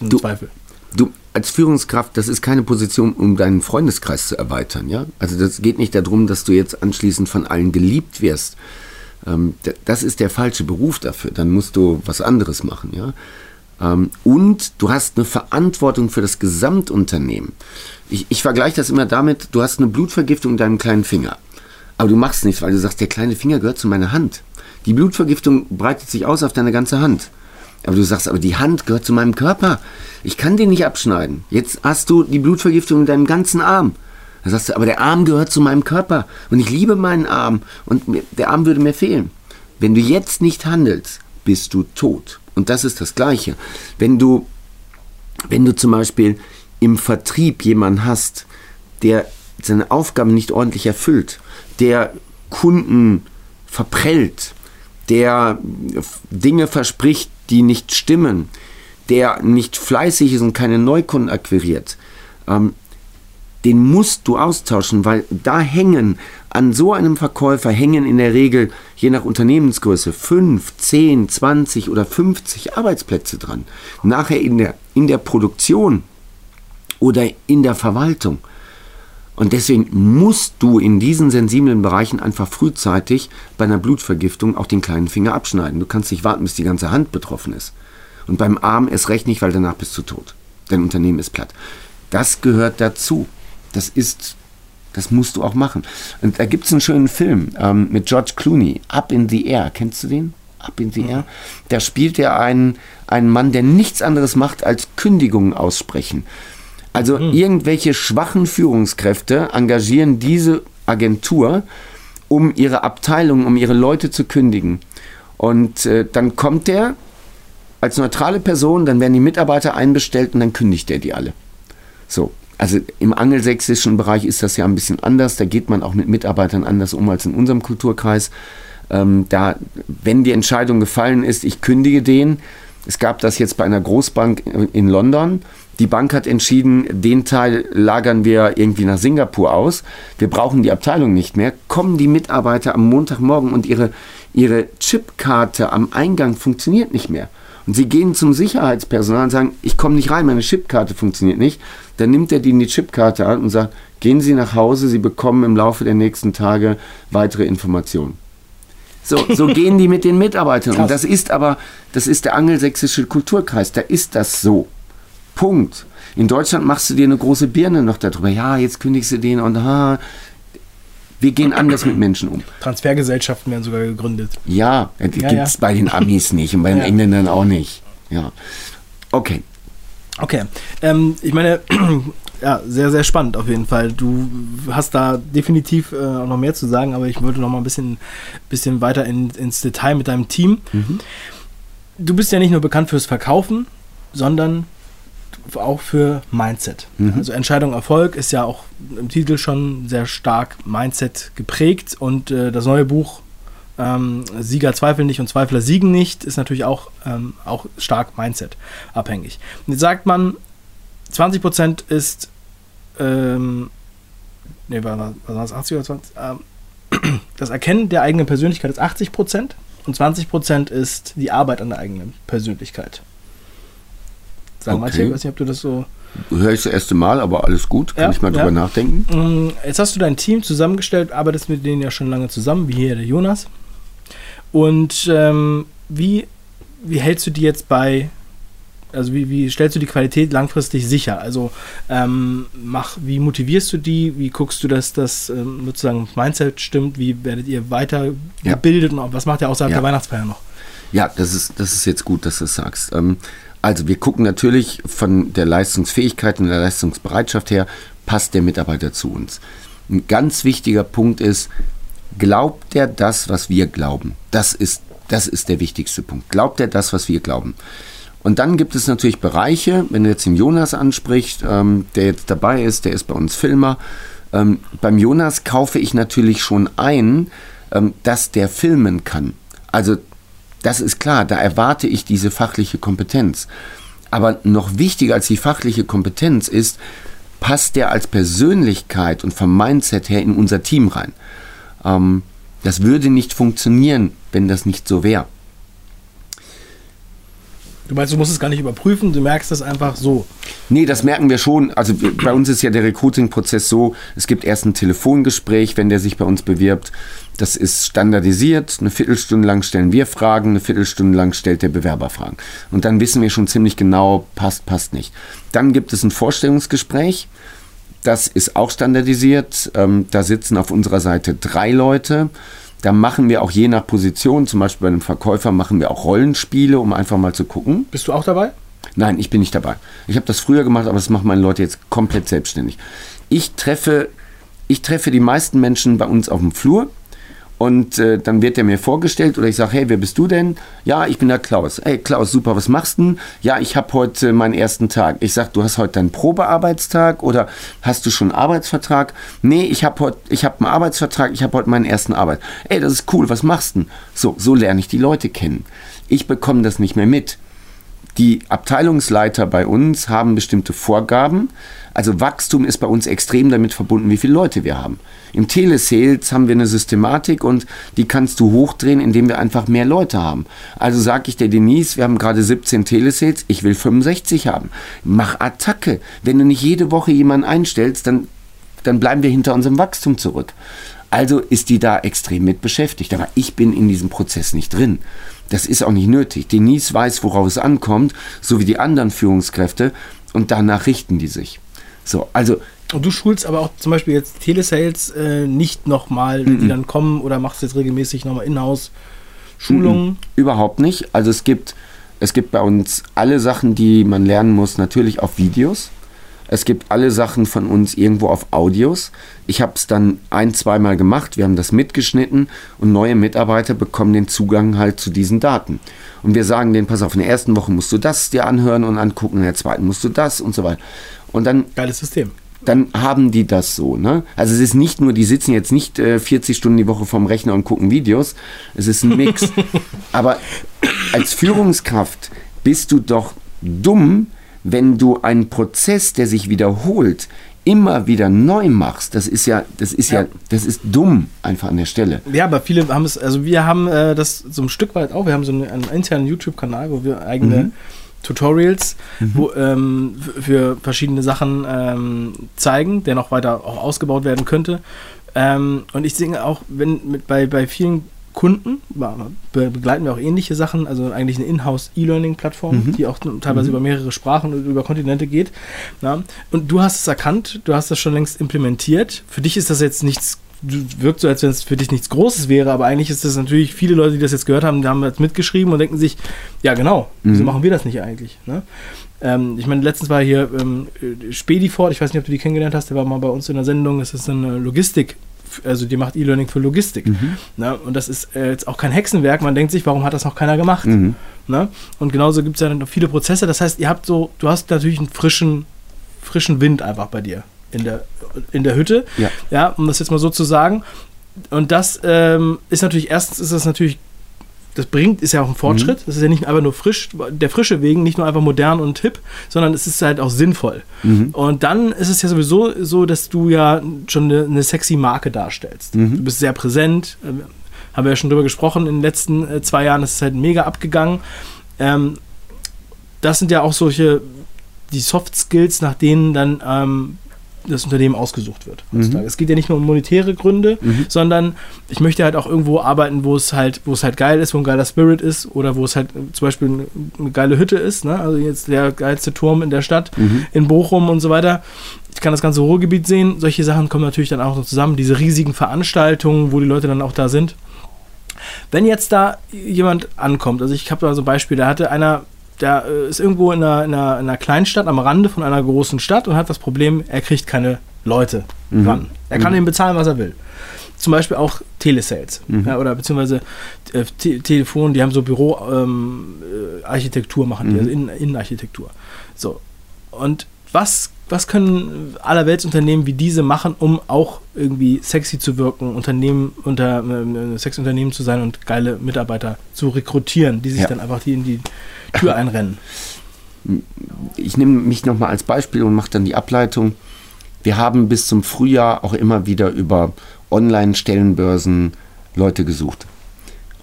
Im du, Zweifel. Du als Führungskraft, das ist keine Position, um deinen Freundeskreis zu erweitern, ja? Also das geht nicht darum, dass du jetzt anschließend von allen geliebt wirst. Ähm, das ist der falsche Beruf dafür. Dann musst du was anderes machen, ja? Ähm, und du hast eine Verantwortung für das Gesamtunternehmen. Ich, ich vergleiche das immer damit, du hast eine Blutvergiftung in deinem kleinen Finger. Aber du machst nichts, weil du sagst, der kleine Finger gehört zu meiner Hand. Die Blutvergiftung breitet sich aus auf deine ganze Hand. Aber du sagst, aber die Hand gehört zu meinem Körper. Ich kann den nicht abschneiden. Jetzt hast du die Blutvergiftung in deinem ganzen Arm. Da sagst du, aber der Arm gehört zu meinem Körper. Und ich liebe meinen Arm. Und der Arm würde mir fehlen. Wenn du jetzt nicht handelst, bist du tot. Und das ist das Gleiche. Wenn du, wenn du zum Beispiel im Vertrieb jemanden hast, der seine Aufgaben nicht ordentlich erfüllt, der Kunden verprellt, der Dinge verspricht, die nicht stimmen, der nicht fleißig ist und keine Neukunden akquiriert, ähm, den musst du austauschen, weil da hängen, an so einem Verkäufer hängen in der Regel, je nach Unternehmensgröße, 5, 10, 20 oder 50 Arbeitsplätze dran. Nachher in der, in der Produktion oder in der Verwaltung. Und deswegen musst du in diesen sensiblen Bereichen einfach frühzeitig bei einer Blutvergiftung auch den kleinen Finger abschneiden. Du kannst nicht warten, bis die ganze Hand betroffen ist. Und beim Arm erst recht nicht, weil danach bist du tot. Dein Unternehmen ist platt. Das gehört dazu. Das ist, das musst du auch machen. Und da gibt es einen schönen Film ähm, mit George Clooney, Up in the Air. Kennst du den? Up in the Air. Da spielt er einen, einen Mann, der nichts anderes macht als Kündigungen aussprechen. Also mhm. irgendwelche schwachen Führungskräfte engagieren diese Agentur, um ihre Abteilung, um ihre Leute zu kündigen. Und äh, dann kommt der als neutrale Person, dann werden die Mitarbeiter einbestellt und dann kündigt er die alle. So, also im angelsächsischen Bereich ist das ja ein bisschen anders. Da geht man auch mit Mitarbeitern anders um als in unserem Kulturkreis. Ähm, da, wenn die Entscheidung gefallen ist, ich kündige den. Es gab das jetzt bei einer Großbank in London. Die Bank hat entschieden, den Teil lagern wir irgendwie nach Singapur aus. Wir brauchen die Abteilung nicht mehr. Kommen die Mitarbeiter am Montagmorgen und ihre, ihre Chipkarte am Eingang funktioniert nicht mehr. Und sie gehen zum Sicherheitspersonal und sagen, ich komme nicht rein, meine Chipkarte funktioniert nicht. Dann nimmt er die in die Chipkarte an und sagt, gehen Sie nach Hause, Sie bekommen im Laufe der nächsten Tage weitere Informationen. So, so [laughs] gehen die mit den Mitarbeitern. Krass. Und das ist aber, das ist der angelsächsische Kulturkreis, da ist das so. Punkt. In Deutschland machst du dir eine große Birne noch darüber. Ja, jetzt kündigst du den und ha, wir gehen anders mit Menschen um. Transfergesellschaften werden sogar gegründet. Ja, die ja, gibt es ja. bei den Amis nicht und bei den ja. Engländern auch nicht. Ja. Okay. Okay. Ähm, ich meine, [clears throat] ja, sehr, sehr spannend auf jeden Fall. Du hast da definitiv äh, noch mehr zu sagen, aber ich wollte noch mal ein bisschen, bisschen weiter in, ins Detail mit deinem Team. Mhm. Du bist ja nicht nur bekannt fürs Verkaufen, sondern auch für Mindset. Mhm. Also Entscheidung Erfolg ist ja auch im Titel schon sehr stark Mindset geprägt und äh, das neue Buch ähm, Sieger zweifeln nicht und Zweifler siegen nicht ist natürlich auch, ähm, auch stark Mindset abhängig. Und jetzt sagt man, 20% ist ähm, nee, war, war das 80 oder 20? Ähm, [clears throat] das Erkennen der eigenen Persönlichkeit ist 80% und 20% ist die Arbeit an der eigenen Persönlichkeit. Sagen okay. manche, ich weiß nicht, ob du das so. Höre ich das erste Mal, aber alles gut, kann ja, ich mal drüber ja. nachdenken. Mm, jetzt hast du dein Team zusammengestellt, arbeitest mit denen ja schon lange zusammen, wie hier der Jonas. Und ähm, wie, wie hältst du die jetzt bei also wie, wie stellst du die Qualität langfristig sicher? Also ähm, mach, wie motivierst du die? Wie guckst du, dass das ähm, sozusagen Mindset stimmt? Wie werdet ihr weitergebildet ja. und was macht ihr außerhalb ja. der Weihnachtsfeier noch? Ja, das ist, das ist jetzt gut, dass du es das sagst. Ähm, also wir gucken natürlich von der Leistungsfähigkeit und der Leistungsbereitschaft her, passt der Mitarbeiter zu uns. Ein ganz wichtiger Punkt ist, glaubt er das, was wir glauben? Das ist, das ist der wichtigste Punkt. Glaubt er das, was wir glauben? Und dann gibt es natürlich Bereiche, wenn du jetzt den Jonas ansprichst, ähm, der jetzt dabei ist, der ist bei uns Filmer. Ähm, beim Jonas kaufe ich natürlich schon ein, ähm, dass der filmen kann. Also das ist klar, da erwarte ich diese fachliche Kompetenz. Aber noch wichtiger als die fachliche Kompetenz ist, passt der als Persönlichkeit und vom Mindset her in unser Team rein. Ähm, das würde nicht funktionieren, wenn das nicht so wäre. Du meinst, du musst es gar nicht überprüfen, du merkst das einfach so. Nee, das merken wir schon. Also bei uns ist ja der Recruiting-Prozess so, es gibt erst ein Telefongespräch, wenn der sich bei uns bewirbt. Das ist standardisiert. Eine Viertelstunde lang stellen wir Fragen, eine Viertelstunde lang stellt der Bewerber Fragen. Und dann wissen wir schon ziemlich genau, passt, passt nicht. Dann gibt es ein Vorstellungsgespräch. Das ist auch standardisiert. Ähm, da sitzen auf unserer Seite drei Leute. Da machen wir auch je nach Position, zum Beispiel bei einem Verkäufer, machen wir auch Rollenspiele, um einfach mal zu gucken. Bist du auch dabei? Nein, ich bin nicht dabei. Ich habe das früher gemacht, aber das machen meine Leute jetzt komplett selbstständig. Ich treffe, ich treffe die meisten Menschen bei uns auf dem Flur und äh, dann wird er mir vorgestellt oder ich sage, hey, wer bist du denn? Ja, ich bin der Klaus. Hey Klaus, super, was machst du denn? Ja, ich habe heute meinen ersten Tag. Ich sage, du hast heute deinen Probearbeitstag oder hast du schon einen Arbeitsvertrag? Nee, ich habe heute, ich habe einen Arbeitsvertrag, ich habe heute meinen ersten Arbeit. Ey, das ist cool, was machst du denn? So, so lerne ich die Leute kennen. Ich bekomme das nicht mehr mit. Die Abteilungsleiter bei uns haben bestimmte Vorgaben. Also Wachstum ist bei uns extrem damit verbunden, wie viele Leute wir haben. Im Telesales haben wir eine Systematik und die kannst du hochdrehen, indem wir einfach mehr Leute haben. Also sage ich der Denise, wir haben gerade 17 Telesales, ich will 65 haben. Mach Attacke. Wenn du nicht jede Woche jemanden einstellst, dann, dann bleiben wir hinter unserem Wachstum zurück. Also ist die da extrem mit beschäftigt. Aber ich bin in diesem Prozess nicht drin. Das ist auch nicht nötig. Denise weiß, worauf es ankommt, so wie die anderen Führungskräfte, und danach richten die sich. So, also. Und du schulst aber auch zum Beispiel jetzt Telesales äh, nicht nochmal, wenn die dann kommen, oder machst jetzt regelmäßig nochmal Inhouse-Schulungen? Mm Überhaupt nicht. Also es gibt, es gibt bei uns alle Sachen, die man lernen muss, natürlich auf Videos. Es gibt alle Sachen von uns irgendwo auf Audios. Ich habe es dann ein, zweimal gemacht. Wir haben das mitgeschnitten und neue Mitarbeiter bekommen den Zugang halt zu diesen Daten. Und wir sagen denen, pass auf, in der ersten Woche musst du das dir anhören und angucken, in der zweiten musst du das und so weiter. Und dann. Geiles System. Dann haben die das so. Ne? Also es ist nicht nur, die sitzen jetzt nicht äh, 40 Stunden die Woche vorm Rechner und gucken Videos. Es ist ein Mix. [laughs] Aber als Führungskraft bist du doch dumm, wenn du einen Prozess, der sich wiederholt, immer wieder neu machst, das ist ja, das ist ja, ja das ist dumm einfach an der Stelle. Ja, aber viele haben es, also wir haben äh, das so ein Stück weit auch, wir haben so einen, einen internen YouTube-Kanal, wo wir eigene mhm. Tutorials mhm. Wo, ähm, für verschiedene Sachen ähm, zeigen, der noch weiter auch ausgebaut werden könnte. Ähm, und ich singe auch, wenn mit, bei, bei vielen Kunden begleiten wir auch ähnliche Sachen, also eigentlich eine Inhouse-E-Learning-Plattform, mhm. die auch teilweise mhm. über mehrere Sprachen und über Kontinente geht. Ja. Und du hast es erkannt, du hast das schon längst implementiert. Für dich ist das jetzt nichts wirkt so, als wenn es für dich nichts Großes wäre, aber eigentlich ist das natürlich, viele Leute, die das jetzt gehört haben, die haben jetzt mitgeschrieben und denken sich, ja genau, wieso mhm. machen wir das nicht eigentlich? Ne? Ähm, ich meine, letztens war hier ähm, Spedifort, ich weiß nicht, ob du die kennengelernt hast, der war mal bei uns in der Sendung, das ist eine Logistik- also die macht E-Learning für Logistik. Mhm. Ne? Und das ist äh, jetzt auch kein Hexenwerk. Man denkt sich, warum hat das noch keiner gemacht? Mhm. Ne? Und genauso gibt es ja noch viele Prozesse. Das heißt, ihr habt so, du hast natürlich einen frischen, frischen Wind einfach bei dir in der, in der Hütte. Ja. ja, um das jetzt mal so zu sagen. Und das ähm, ist natürlich, erstens ist das natürlich das bringt, ist ja auch ein Fortschritt. Mhm. Das ist ja nicht einfach nur frisch, der Frische wegen, nicht nur einfach modern und hip, sondern es ist halt auch sinnvoll. Mhm. Und dann ist es ja sowieso so, dass du ja schon eine, eine sexy Marke darstellst. Mhm. Du bist sehr präsent, äh, haben wir ja schon drüber gesprochen in den letzten äh, zwei Jahren, das ist halt mega abgegangen. Ähm, das sind ja auch solche, die Soft Skills, nach denen dann ähm, das Unternehmen ausgesucht wird. Mhm. Es geht ja nicht nur um monetäre Gründe, mhm. sondern ich möchte halt auch irgendwo arbeiten, wo es halt, wo es halt geil ist, wo ein geiler Spirit ist oder wo es halt zum Beispiel eine, geile Hütte ist. Ne? Also jetzt der geilste Turm in der Stadt, mhm. in Bochum und so weiter. Ich kann das ganze Ruhrgebiet sehen. Solche Sachen kommen natürlich dann auch noch zusammen. Diese riesigen Veranstaltungen, wo die Leute dann auch da sind. Wenn jetzt da jemand ankommt, also ich habe da so ein Beispiel, da hatte einer der äh, ist irgendwo in einer, in, einer, in einer Kleinstadt am Rande von einer großen Stadt und hat das Problem, er kriegt keine Leute mhm. ran. Er kann mhm. ihm bezahlen, was er will. Zum Beispiel auch Telesales mhm. ja, oder beziehungsweise äh, Te Telefon, die haben so Büroarchitektur ähm, äh, machen, die, mhm. also Innen Innenarchitektur. So. Und was, was können allerweltsunternehmen wie diese machen, um auch irgendwie sexy zu wirken, Unternehmen unter äh, Sexunternehmen zu sein und geile Mitarbeiter zu rekrutieren, die sich ja. dann einfach die in die Tür einrennen. Ich nehme mich nochmal als Beispiel und mache dann die Ableitung. Wir haben bis zum Frühjahr auch immer wieder über Online-Stellenbörsen Leute gesucht.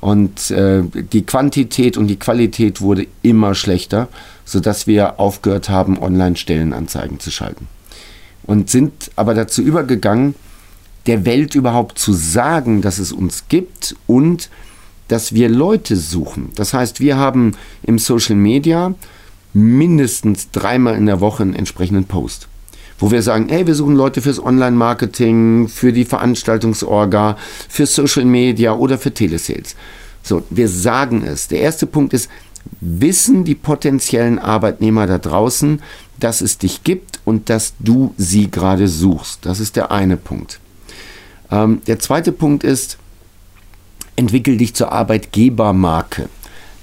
Und äh, die Quantität und die Qualität wurde immer schlechter, sodass wir aufgehört haben, Online-Stellenanzeigen zu schalten. Und sind aber dazu übergegangen, der Welt überhaupt zu sagen, dass es uns gibt und dass wir Leute suchen. Das heißt, wir haben im Social Media mindestens dreimal in der Woche einen entsprechenden Post, wo wir sagen, hey, wir suchen Leute fürs Online-Marketing, für die Veranstaltungsorga, für Social Media oder für Telesales. So, wir sagen es. Der erste Punkt ist, wissen die potenziellen Arbeitnehmer da draußen, dass es dich gibt und dass du sie gerade suchst. Das ist der eine Punkt. Ähm, der zweite Punkt ist, entwickel dich zur Arbeitgebermarke.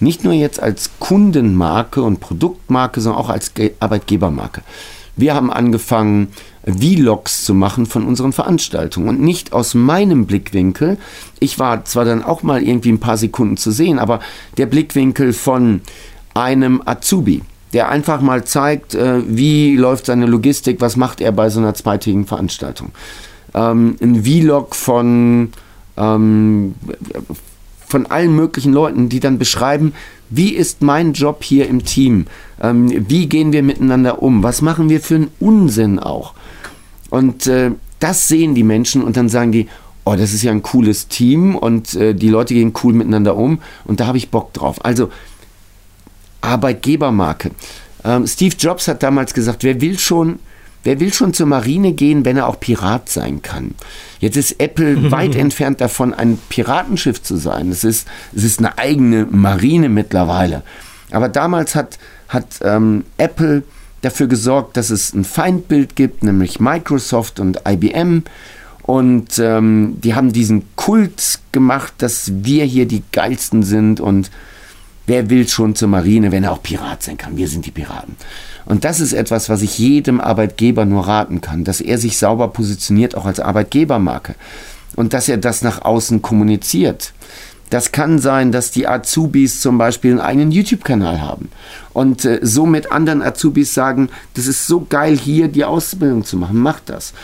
Nicht nur jetzt als Kundenmarke und Produktmarke, sondern auch als Arbeitgebermarke. Wir haben angefangen, Vlogs zu machen von unseren Veranstaltungen und nicht aus meinem Blickwinkel. Ich war zwar dann auch mal irgendwie ein paar Sekunden zu sehen, aber der Blickwinkel von einem Azubi, der einfach mal zeigt, äh, wie läuft seine Logistik, was macht er bei so einer zweitägigen Veranstaltung. Ähm, ein Vlog von ähm, von allen möglichen Leuten, die dann beschreiben, wie ist mein Job hier im Team? Ähm, wie gehen wir miteinander um? Was machen wir für einen Unsinn auch? Und äh, das sehen die Menschen und dann sagen die, oh, das ist ja ein cooles Team und äh, die Leute gehen cool miteinander um und da habe ich Bock drauf. Also Arbeitgebermarke. Ähm, Steve Jobs hat damals gesagt, wer will schon Wer will schon zur Marine gehen, wenn er auch Pirat sein kann? Jetzt ist Apple [laughs] weit entfernt davon, ein Piratenschiff zu sein. Es ist, es ist eine eigene Marine mittlerweile. Aber damals hat, hat ähm, Apple dafür gesorgt, dass es ein Feindbild gibt, nämlich Microsoft und IBM. Und ähm, die haben diesen Kult gemacht, dass wir hier die Geilsten sind und wer will schon zur Marine, wenn er auch Pirat sein kann? Wir sind die Piraten. Und das ist etwas, was ich jedem Arbeitgeber nur raten kann, dass er sich sauber positioniert, auch als Arbeitgebermarke. Und dass er das nach außen kommuniziert. Das kann sein, dass die Azubis zum Beispiel einen eigenen YouTube-Kanal haben und äh, somit anderen Azubis sagen, das ist so geil hier die Ausbildung zu machen, macht das.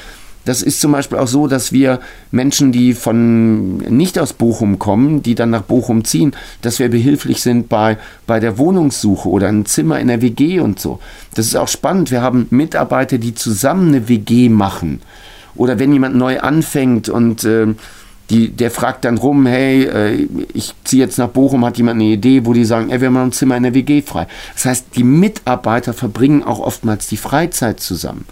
Das ist zum Beispiel auch so, dass wir Menschen, die von nicht aus Bochum kommen, die dann nach Bochum ziehen, dass wir behilflich sind bei, bei der Wohnungssuche oder ein Zimmer in der WG und so. Das ist auch spannend. Wir haben Mitarbeiter, die zusammen eine WG machen. Oder wenn jemand neu anfängt und äh, die, der fragt dann rum, hey, äh, ich ziehe jetzt nach Bochum, hat jemand eine Idee, wo die sagen, ey, wir haben ein Zimmer in der WG frei. Das heißt, die Mitarbeiter verbringen auch oftmals die Freizeit zusammen.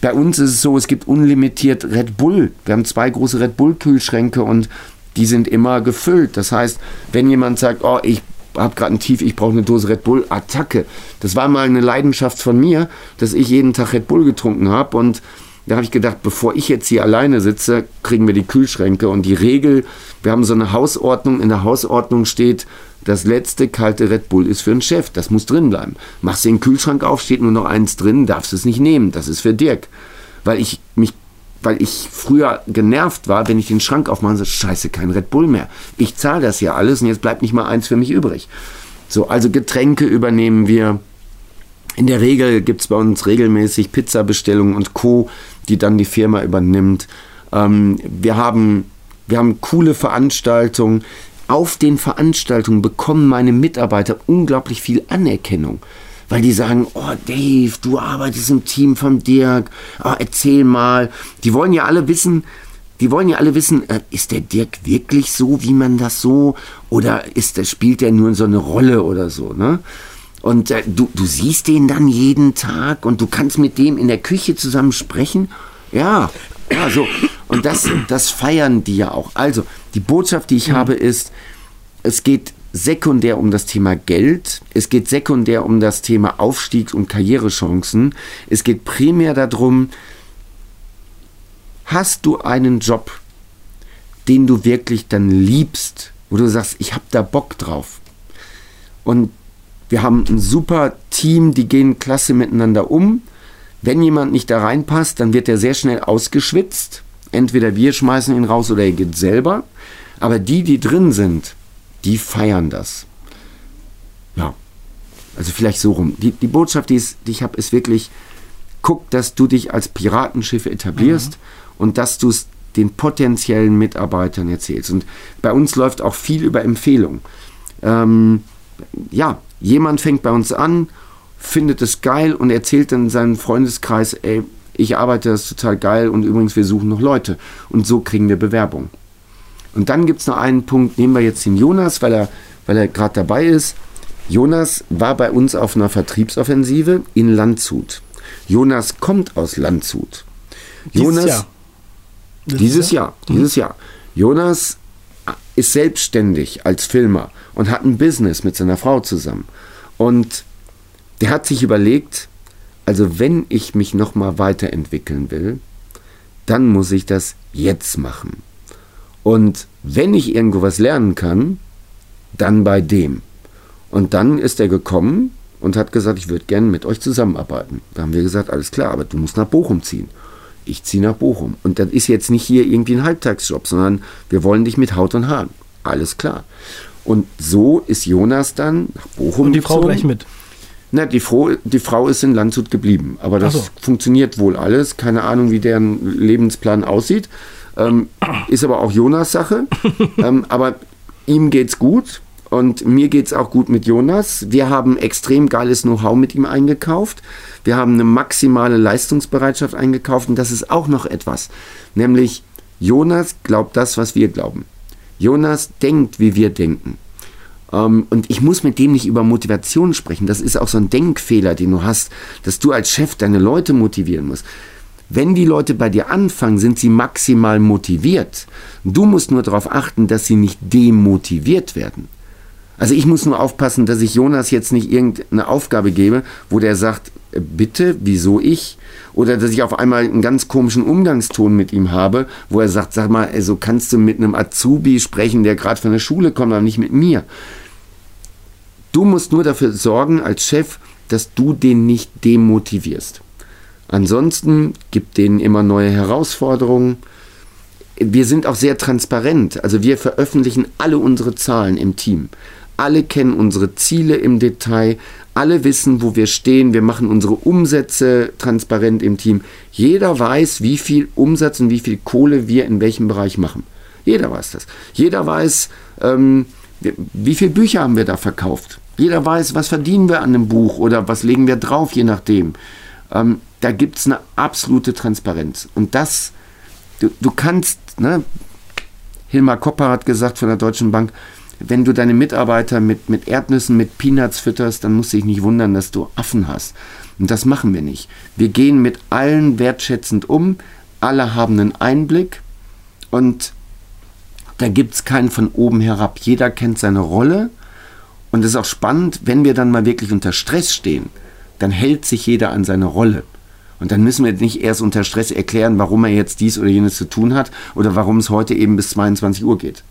Bei uns ist es so, es gibt unlimitiert Red Bull. Wir haben zwei große Red Bull-Kühlschränke und die sind immer gefüllt. Das heißt, wenn jemand sagt, oh, ich habe gerade ein Tief, ich brauche eine Dose Red Bull, Attacke. Das war mal eine Leidenschaft von mir, dass ich jeden Tag Red Bull getrunken habe und da habe ich gedacht, bevor ich jetzt hier alleine sitze, kriegen wir die Kühlschränke und die Regel, wir haben so eine Hausordnung, in der Hausordnung steht, das letzte kalte Red Bull ist für einen Chef. Das muss drin bleiben. Machst den Kühlschrank auf, steht nur noch eins drin, darfst es nicht nehmen. Das ist für Dirk. Weil ich mich weil ich früher genervt war, wenn ich den Schrank aufmache und so, scheiße, kein Red Bull mehr. Ich zahle das ja alles und jetzt bleibt nicht mal eins für mich übrig. So, also Getränke übernehmen wir. In der Regel gibt es bei uns regelmäßig Pizzabestellungen und Co., die dann die Firma übernimmt. Ähm, wir, haben, wir haben coole Veranstaltungen auf den Veranstaltungen bekommen meine Mitarbeiter unglaublich viel Anerkennung. weil die sagen, oh Dave, du arbeitest im Team von Dirk, oh, erzähl mal. Die wollen ja alle wissen, die wollen ja alle wissen, äh, ist der Dirk wirklich so, wie man das so, oder ist der, spielt er nur so eine Rolle oder so, ne? Und äh, du, du siehst den dann jeden Tag und du kannst mit dem in der Küche zusammen sprechen. Ja, ja, so. Und das, das feiern die ja auch. Also, die Botschaft, die ich mhm. habe, ist, es geht sekundär um das Thema Geld, es geht sekundär um das Thema Aufstieg und Karrierechancen, es geht primär darum, hast du einen Job, den du wirklich dann liebst, wo du sagst, ich habe da Bock drauf. Und wir haben ein super Team, die gehen klasse miteinander um. Wenn jemand nicht da reinpasst, dann wird er sehr schnell ausgeschwitzt. Entweder wir schmeißen ihn raus oder er geht selber. Aber die, die drin sind, die feiern das. Ja, also vielleicht so rum. Die, die Botschaft, die, ist, die ich habe, ist wirklich, guck, dass du dich als Piratenschiff etablierst mhm. und dass du es den potenziellen Mitarbeitern erzählst. Und bei uns läuft auch viel über Empfehlung. Ähm, ja, jemand fängt bei uns an, findet es geil und erzählt dann seinem Freundeskreis, ey, ich arbeite das total geil und übrigens, wir suchen noch Leute. Und so kriegen wir Bewerbung. Und dann gibt es noch einen Punkt, nehmen wir jetzt den Jonas, weil er, weil er gerade dabei ist. Jonas war bei uns auf einer Vertriebsoffensive in Landshut. Jonas kommt aus Landshut. Jonas, dieses Jahr. Dieses Jahr, mhm. dieses Jahr. Jonas ist selbstständig als Filmer und hat ein Business mit seiner Frau zusammen. Und der hat sich überlegt, also wenn ich mich nochmal weiterentwickeln will, dann muss ich das jetzt machen. Und wenn ich irgendwo was lernen kann, dann bei dem. Und dann ist er gekommen und hat gesagt, ich würde gerne mit euch zusammenarbeiten. Da haben wir gesagt, alles klar, aber du musst nach Bochum ziehen. Ich ziehe nach Bochum. Und das ist jetzt nicht hier irgendwie ein Halbtagsjob, sondern wir wollen dich mit Haut und Haaren. Alles klar. Und so ist Jonas dann nach Bochum Und die Frau gleich mit. Na, die, Frau, die Frau ist in Landshut geblieben. Aber das so. funktioniert wohl alles. Keine Ahnung, wie deren Lebensplan aussieht. Ähm, ist aber auch Jonas Sache. [laughs] ähm, aber ihm geht's gut. Und mir geht es auch gut mit Jonas. Wir haben extrem geiles Know-how mit ihm eingekauft. Wir haben eine maximale Leistungsbereitschaft eingekauft. Und das ist auch noch etwas. Nämlich, Jonas glaubt das, was wir glauben. Jonas denkt, wie wir denken. Ähm, und ich muss mit dem nicht über Motivation sprechen. Das ist auch so ein Denkfehler, den du hast, dass du als Chef deine Leute motivieren musst. Wenn die Leute bei dir anfangen, sind sie maximal motiviert. Du musst nur darauf achten, dass sie nicht demotiviert werden. Also ich muss nur aufpassen, dass ich Jonas jetzt nicht irgendeine Aufgabe gebe, wo der sagt, äh, bitte, wieso ich? Oder dass ich auf einmal einen ganz komischen Umgangston mit ihm habe, wo er sagt, sag mal, also kannst du mit einem Azubi sprechen, der gerade von der Schule kommt, aber nicht mit mir. Du musst nur dafür sorgen als Chef, dass du den nicht demotivierst. Ansonsten gibt denen immer neue Herausforderungen. Wir sind auch sehr transparent. Also wir veröffentlichen alle unsere Zahlen im Team. Alle kennen unsere Ziele im Detail. Alle wissen, wo wir stehen. Wir machen unsere Umsätze transparent im Team. Jeder weiß, wie viel Umsatz und wie viel Kohle wir in welchem Bereich machen. Jeder weiß das. Jeder weiß, ähm, wie viele Bücher haben wir da verkauft. Jeder weiß, was verdienen wir an einem Buch oder was legen wir drauf, je nachdem. Ähm, da gibt es eine absolute Transparenz. Und das, du, du kannst, ne, Hilmar Kopper hat gesagt von der Deutschen Bank, wenn du deine Mitarbeiter mit, mit Erdnüssen, mit Peanuts fütterst, dann musst du dich nicht wundern, dass du Affen hast. Und das machen wir nicht. Wir gehen mit allen wertschätzend um, alle haben einen Einblick und da gibt es keinen von oben herab. Jeder kennt seine Rolle und es ist auch spannend, wenn wir dann mal wirklich unter Stress stehen, dann hält sich jeder an seine Rolle. Und dann müssen wir nicht erst unter Stress erklären, warum er jetzt dies oder jenes zu tun hat oder warum es heute eben bis 22 Uhr geht.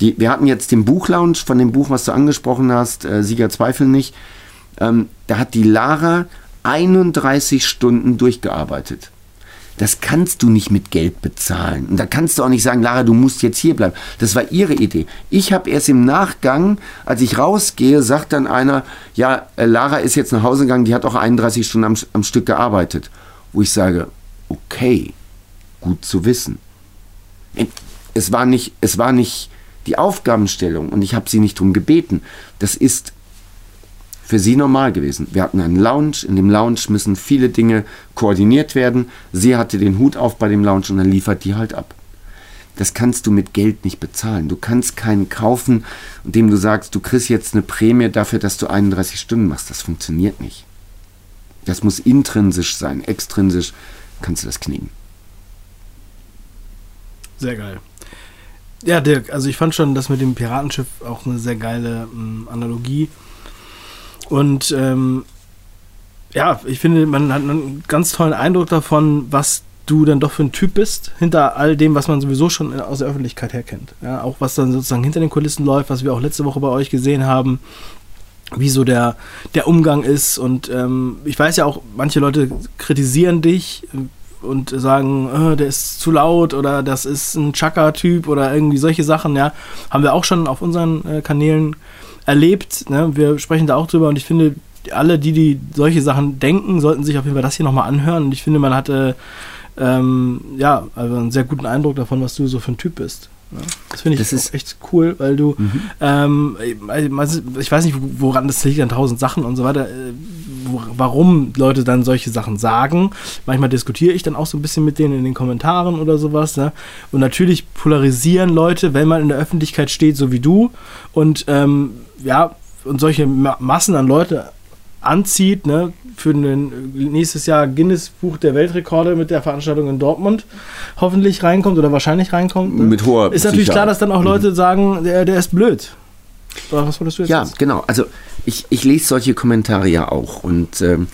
Die, wir hatten jetzt den Buchlaunch von dem Buch, was du angesprochen hast, äh, Sieger zweifeln nicht. Ähm, da hat die Lara 31 Stunden durchgearbeitet. Das kannst du nicht mit Geld bezahlen. Und da kannst du auch nicht sagen, Lara, du musst jetzt hier bleiben. Das war ihre Idee. Ich habe erst im Nachgang, als ich rausgehe, sagt dann einer, ja, äh, Lara ist jetzt nach Hause gegangen, die hat auch 31 Stunden am, am Stück gearbeitet. Wo ich sage, okay, gut zu wissen. Es war nicht, es war nicht die Aufgabenstellung und ich habe sie nicht darum gebeten. Das ist für sie normal gewesen. Wir hatten einen Lounge, in dem Lounge müssen viele Dinge koordiniert werden. Sie hatte den Hut auf bei dem Lounge und dann liefert die halt ab. Das kannst du mit Geld nicht bezahlen. Du kannst keinen kaufen, dem du sagst, du kriegst jetzt eine Prämie dafür, dass du 31 Stunden machst. Das funktioniert nicht. Das muss intrinsisch sein. Extrinsisch kannst du das knicken. Sehr geil. Ja, Dirk, also ich fand schon das mit dem Piratenschiff auch eine sehr geile ähm, Analogie. Und ähm, ja, ich finde, man hat einen ganz tollen Eindruck davon, was du dann doch für ein Typ bist, hinter all dem, was man sowieso schon aus der Öffentlichkeit her kennt. Ja, auch was dann sozusagen hinter den Kulissen läuft, was wir auch letzte Woche bei euch gesehen haben, wie so der, der Umgang ist. Und ähm, ich weiß ja auch, manche Leute kritisieren dich und sagen, oh, der ist zu laut oder das ist ein Chaka-Typ oder irgendwie solche Sachen, ja. Haben wir auch schon auf unseren äh, Kanälen erlebt. Ne? Wir sprechen da auch drüber und ich finde, alle, die, die solche Sachen denken, sollten sich auf jeden Fall das hier nochmal anhören. Und ich finde, man hatte ähm, ja, also einen sehr guten Eindruck davon, was du so für ein Typ bist. Ja, das finde ich das ist echt cool, weil du, mhm. ähm, ich weiß nicht, woran das liegt an tausend Sachen und so weiter, äh, warum Leute dann solche Sachen sagen. Manchmal diskutiere ich dann auch so ein bisschen mit denen in den Kommentaren oder sowas. Ne? Und natürlich polarisieren Leute, wenn man in der Öffentlichkeit steht, so wie du. Und ähm, ja, und solche Massen an Leute anzieht, ne, für ein nächstes Jahr Guinness Buch der Weltrekorde mit der Veranstaltung in Dortmund hoffentlich reinkommt oder wahrscheinlich reinkommt. Ne? Mit hoher Ist natürlich klar, dass dann auch. Leute mhm. sagen, der, der ist blöd. Oder was wolltest du jetzt? Ja, jetzt? genau. Also ich, ich lese solche Kommentare ja auch und ähm,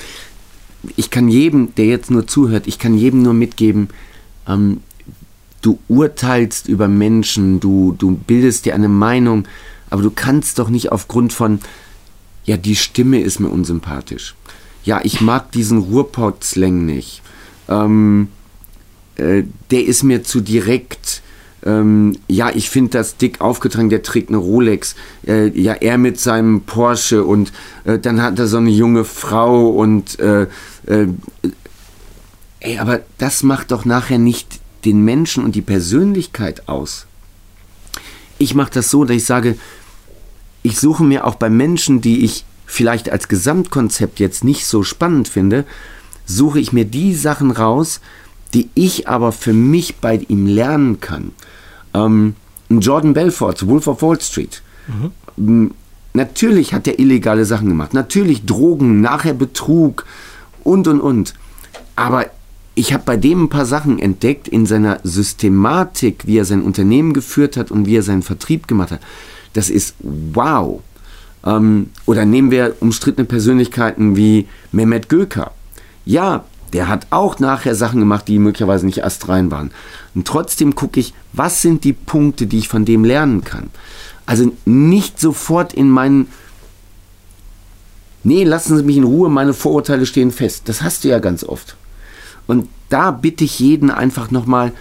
ich kann jedem, der jetzt nur zuhört, ich kann jedem nur mitgeben, ähm, du urteilst über Menschen, du, du bildest dir eine Meinung, aber du kannst doch nicht aufgrund von, ja, die Stimme ist mir unsympathisch. Ja, ich mag diesen Ruhrpott-Slang nicht. Ähm, äh, der ist mir zu direkt. Ähm, ja, ich finde das dick aufgetragen, der trägt eine Rolex. Äh, ja, er mit seinem Porsche und äh, dann hat er so eine junge Frau und äh, äh, ey, aber das macht doch nachher nicht den Menschen und die Persönlichkeit aus. Ich mache das so, dass ich sage, ich suche mir auch bei Menschen, die ich vielleicht als Gesamtkonzept jetzt nicht so spannend finde, suche ich mir die Sachen raus, die ich aber für mich bei ihm lernen kann. Ähm, Jordan Belfort, Wolf of Wall Street. Mhm. Natürlich hat er illegale Sachen gemacht. Natürlich Drogen, nachher Betrug und und und. Aber ich habe bei dem ein paar Sachen entdeckt in seiner Systematik, wie er sein Unternehmen geführt hat und wie er seinen Vertrieb gemacht hat. Das ist wow. Ähm, oder nehmen wir umstrittene Persönlichkeiten wie Mehmet Göker. Ja, der hat auch nachher Sachen gemacht, die möglicherweise nicht astrein waren. Und trotzdem gucke ich, was sind die Punkte, die ich von dem lernen kann. Also nicht sofort in meinen, nee, lassen Sie mich in Ruhe, meine Vorurteile stehen fest. Das hast du ja ganz oft. Und da bitte ich jeden einfach nochmal,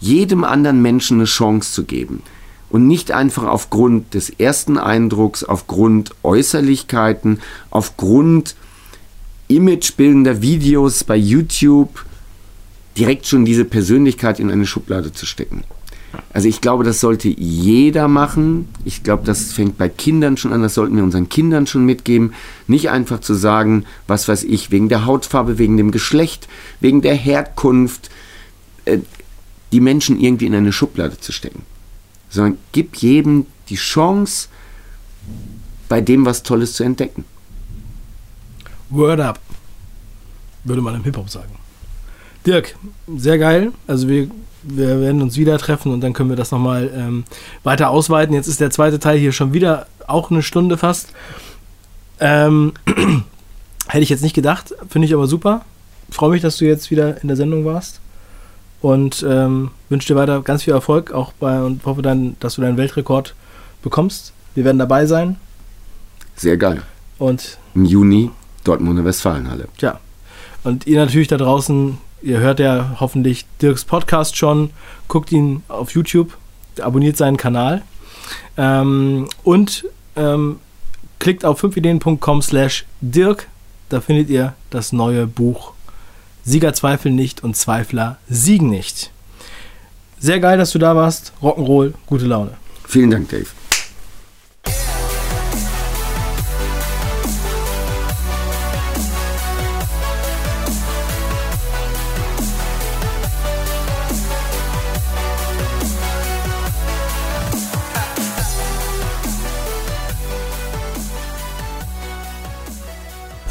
jedem anderen Menschen eine Chance zu geben. Und nicht einfach aufgrund des ersten Eindrucks, aufgrund Äußerlichkeiten, aufgrund imagebildender Videos bei YouTube direkt schon diese Persönlichkeit in eine Schublade zu stecken. Also ich glaube, das sollte jeder machen. Ich glaube, das fängt bei Kindern schon an, das sollten wir unseren Kindern schon mitgeben. Nicht einfach zu sagen, was weiß ich, wegen der Hautfarbe, wegen dem Geschlecht, wegen der Herkunft, äh, die Menschen irgendwie in eine Schublade zu stecken. Sondern gib jedem die Chance, bei dem was Tolles zu entdecken. Word up, würde man im Hip-Hop sagen. Dirk, sehr geil. Also wir, wir werden uns wieder treffen und dann können wir das nochmal ähm, weiter ausweiten. Jetzt ist der zweite Teil hier schon wieder auch eine Stunde fast. Ähm, [clears throat] hätte ich jetzt nicht gedacht, finde ich aber super. Freue mich, dass du jetzt wieder in der Sendung warst und ähm, wünsche dir weiter ganz viel Erfolg auch bei und hoffe dann, dass du deinen Weltrekord bekommst. Wir werden dabei sein. Sehr geil. Und im Juni Dortmunder Westfalenhalle. Tja. Und ihr natürlich da draußen, ihr hört ja hoffentlich Dirks Podcast schon, guckt ihn auf YouTube, abonniert seinen Kanal ähm, und ähm, klickt auf 5ideen.com slash Dirk, da findet ihr das neue Buch Sieger zweifeln nicht und Zweifler siegen nicht. Sehr geil, dass du da warst. Rock'n'Roll, gute Laune. Vielen Dank, Dave.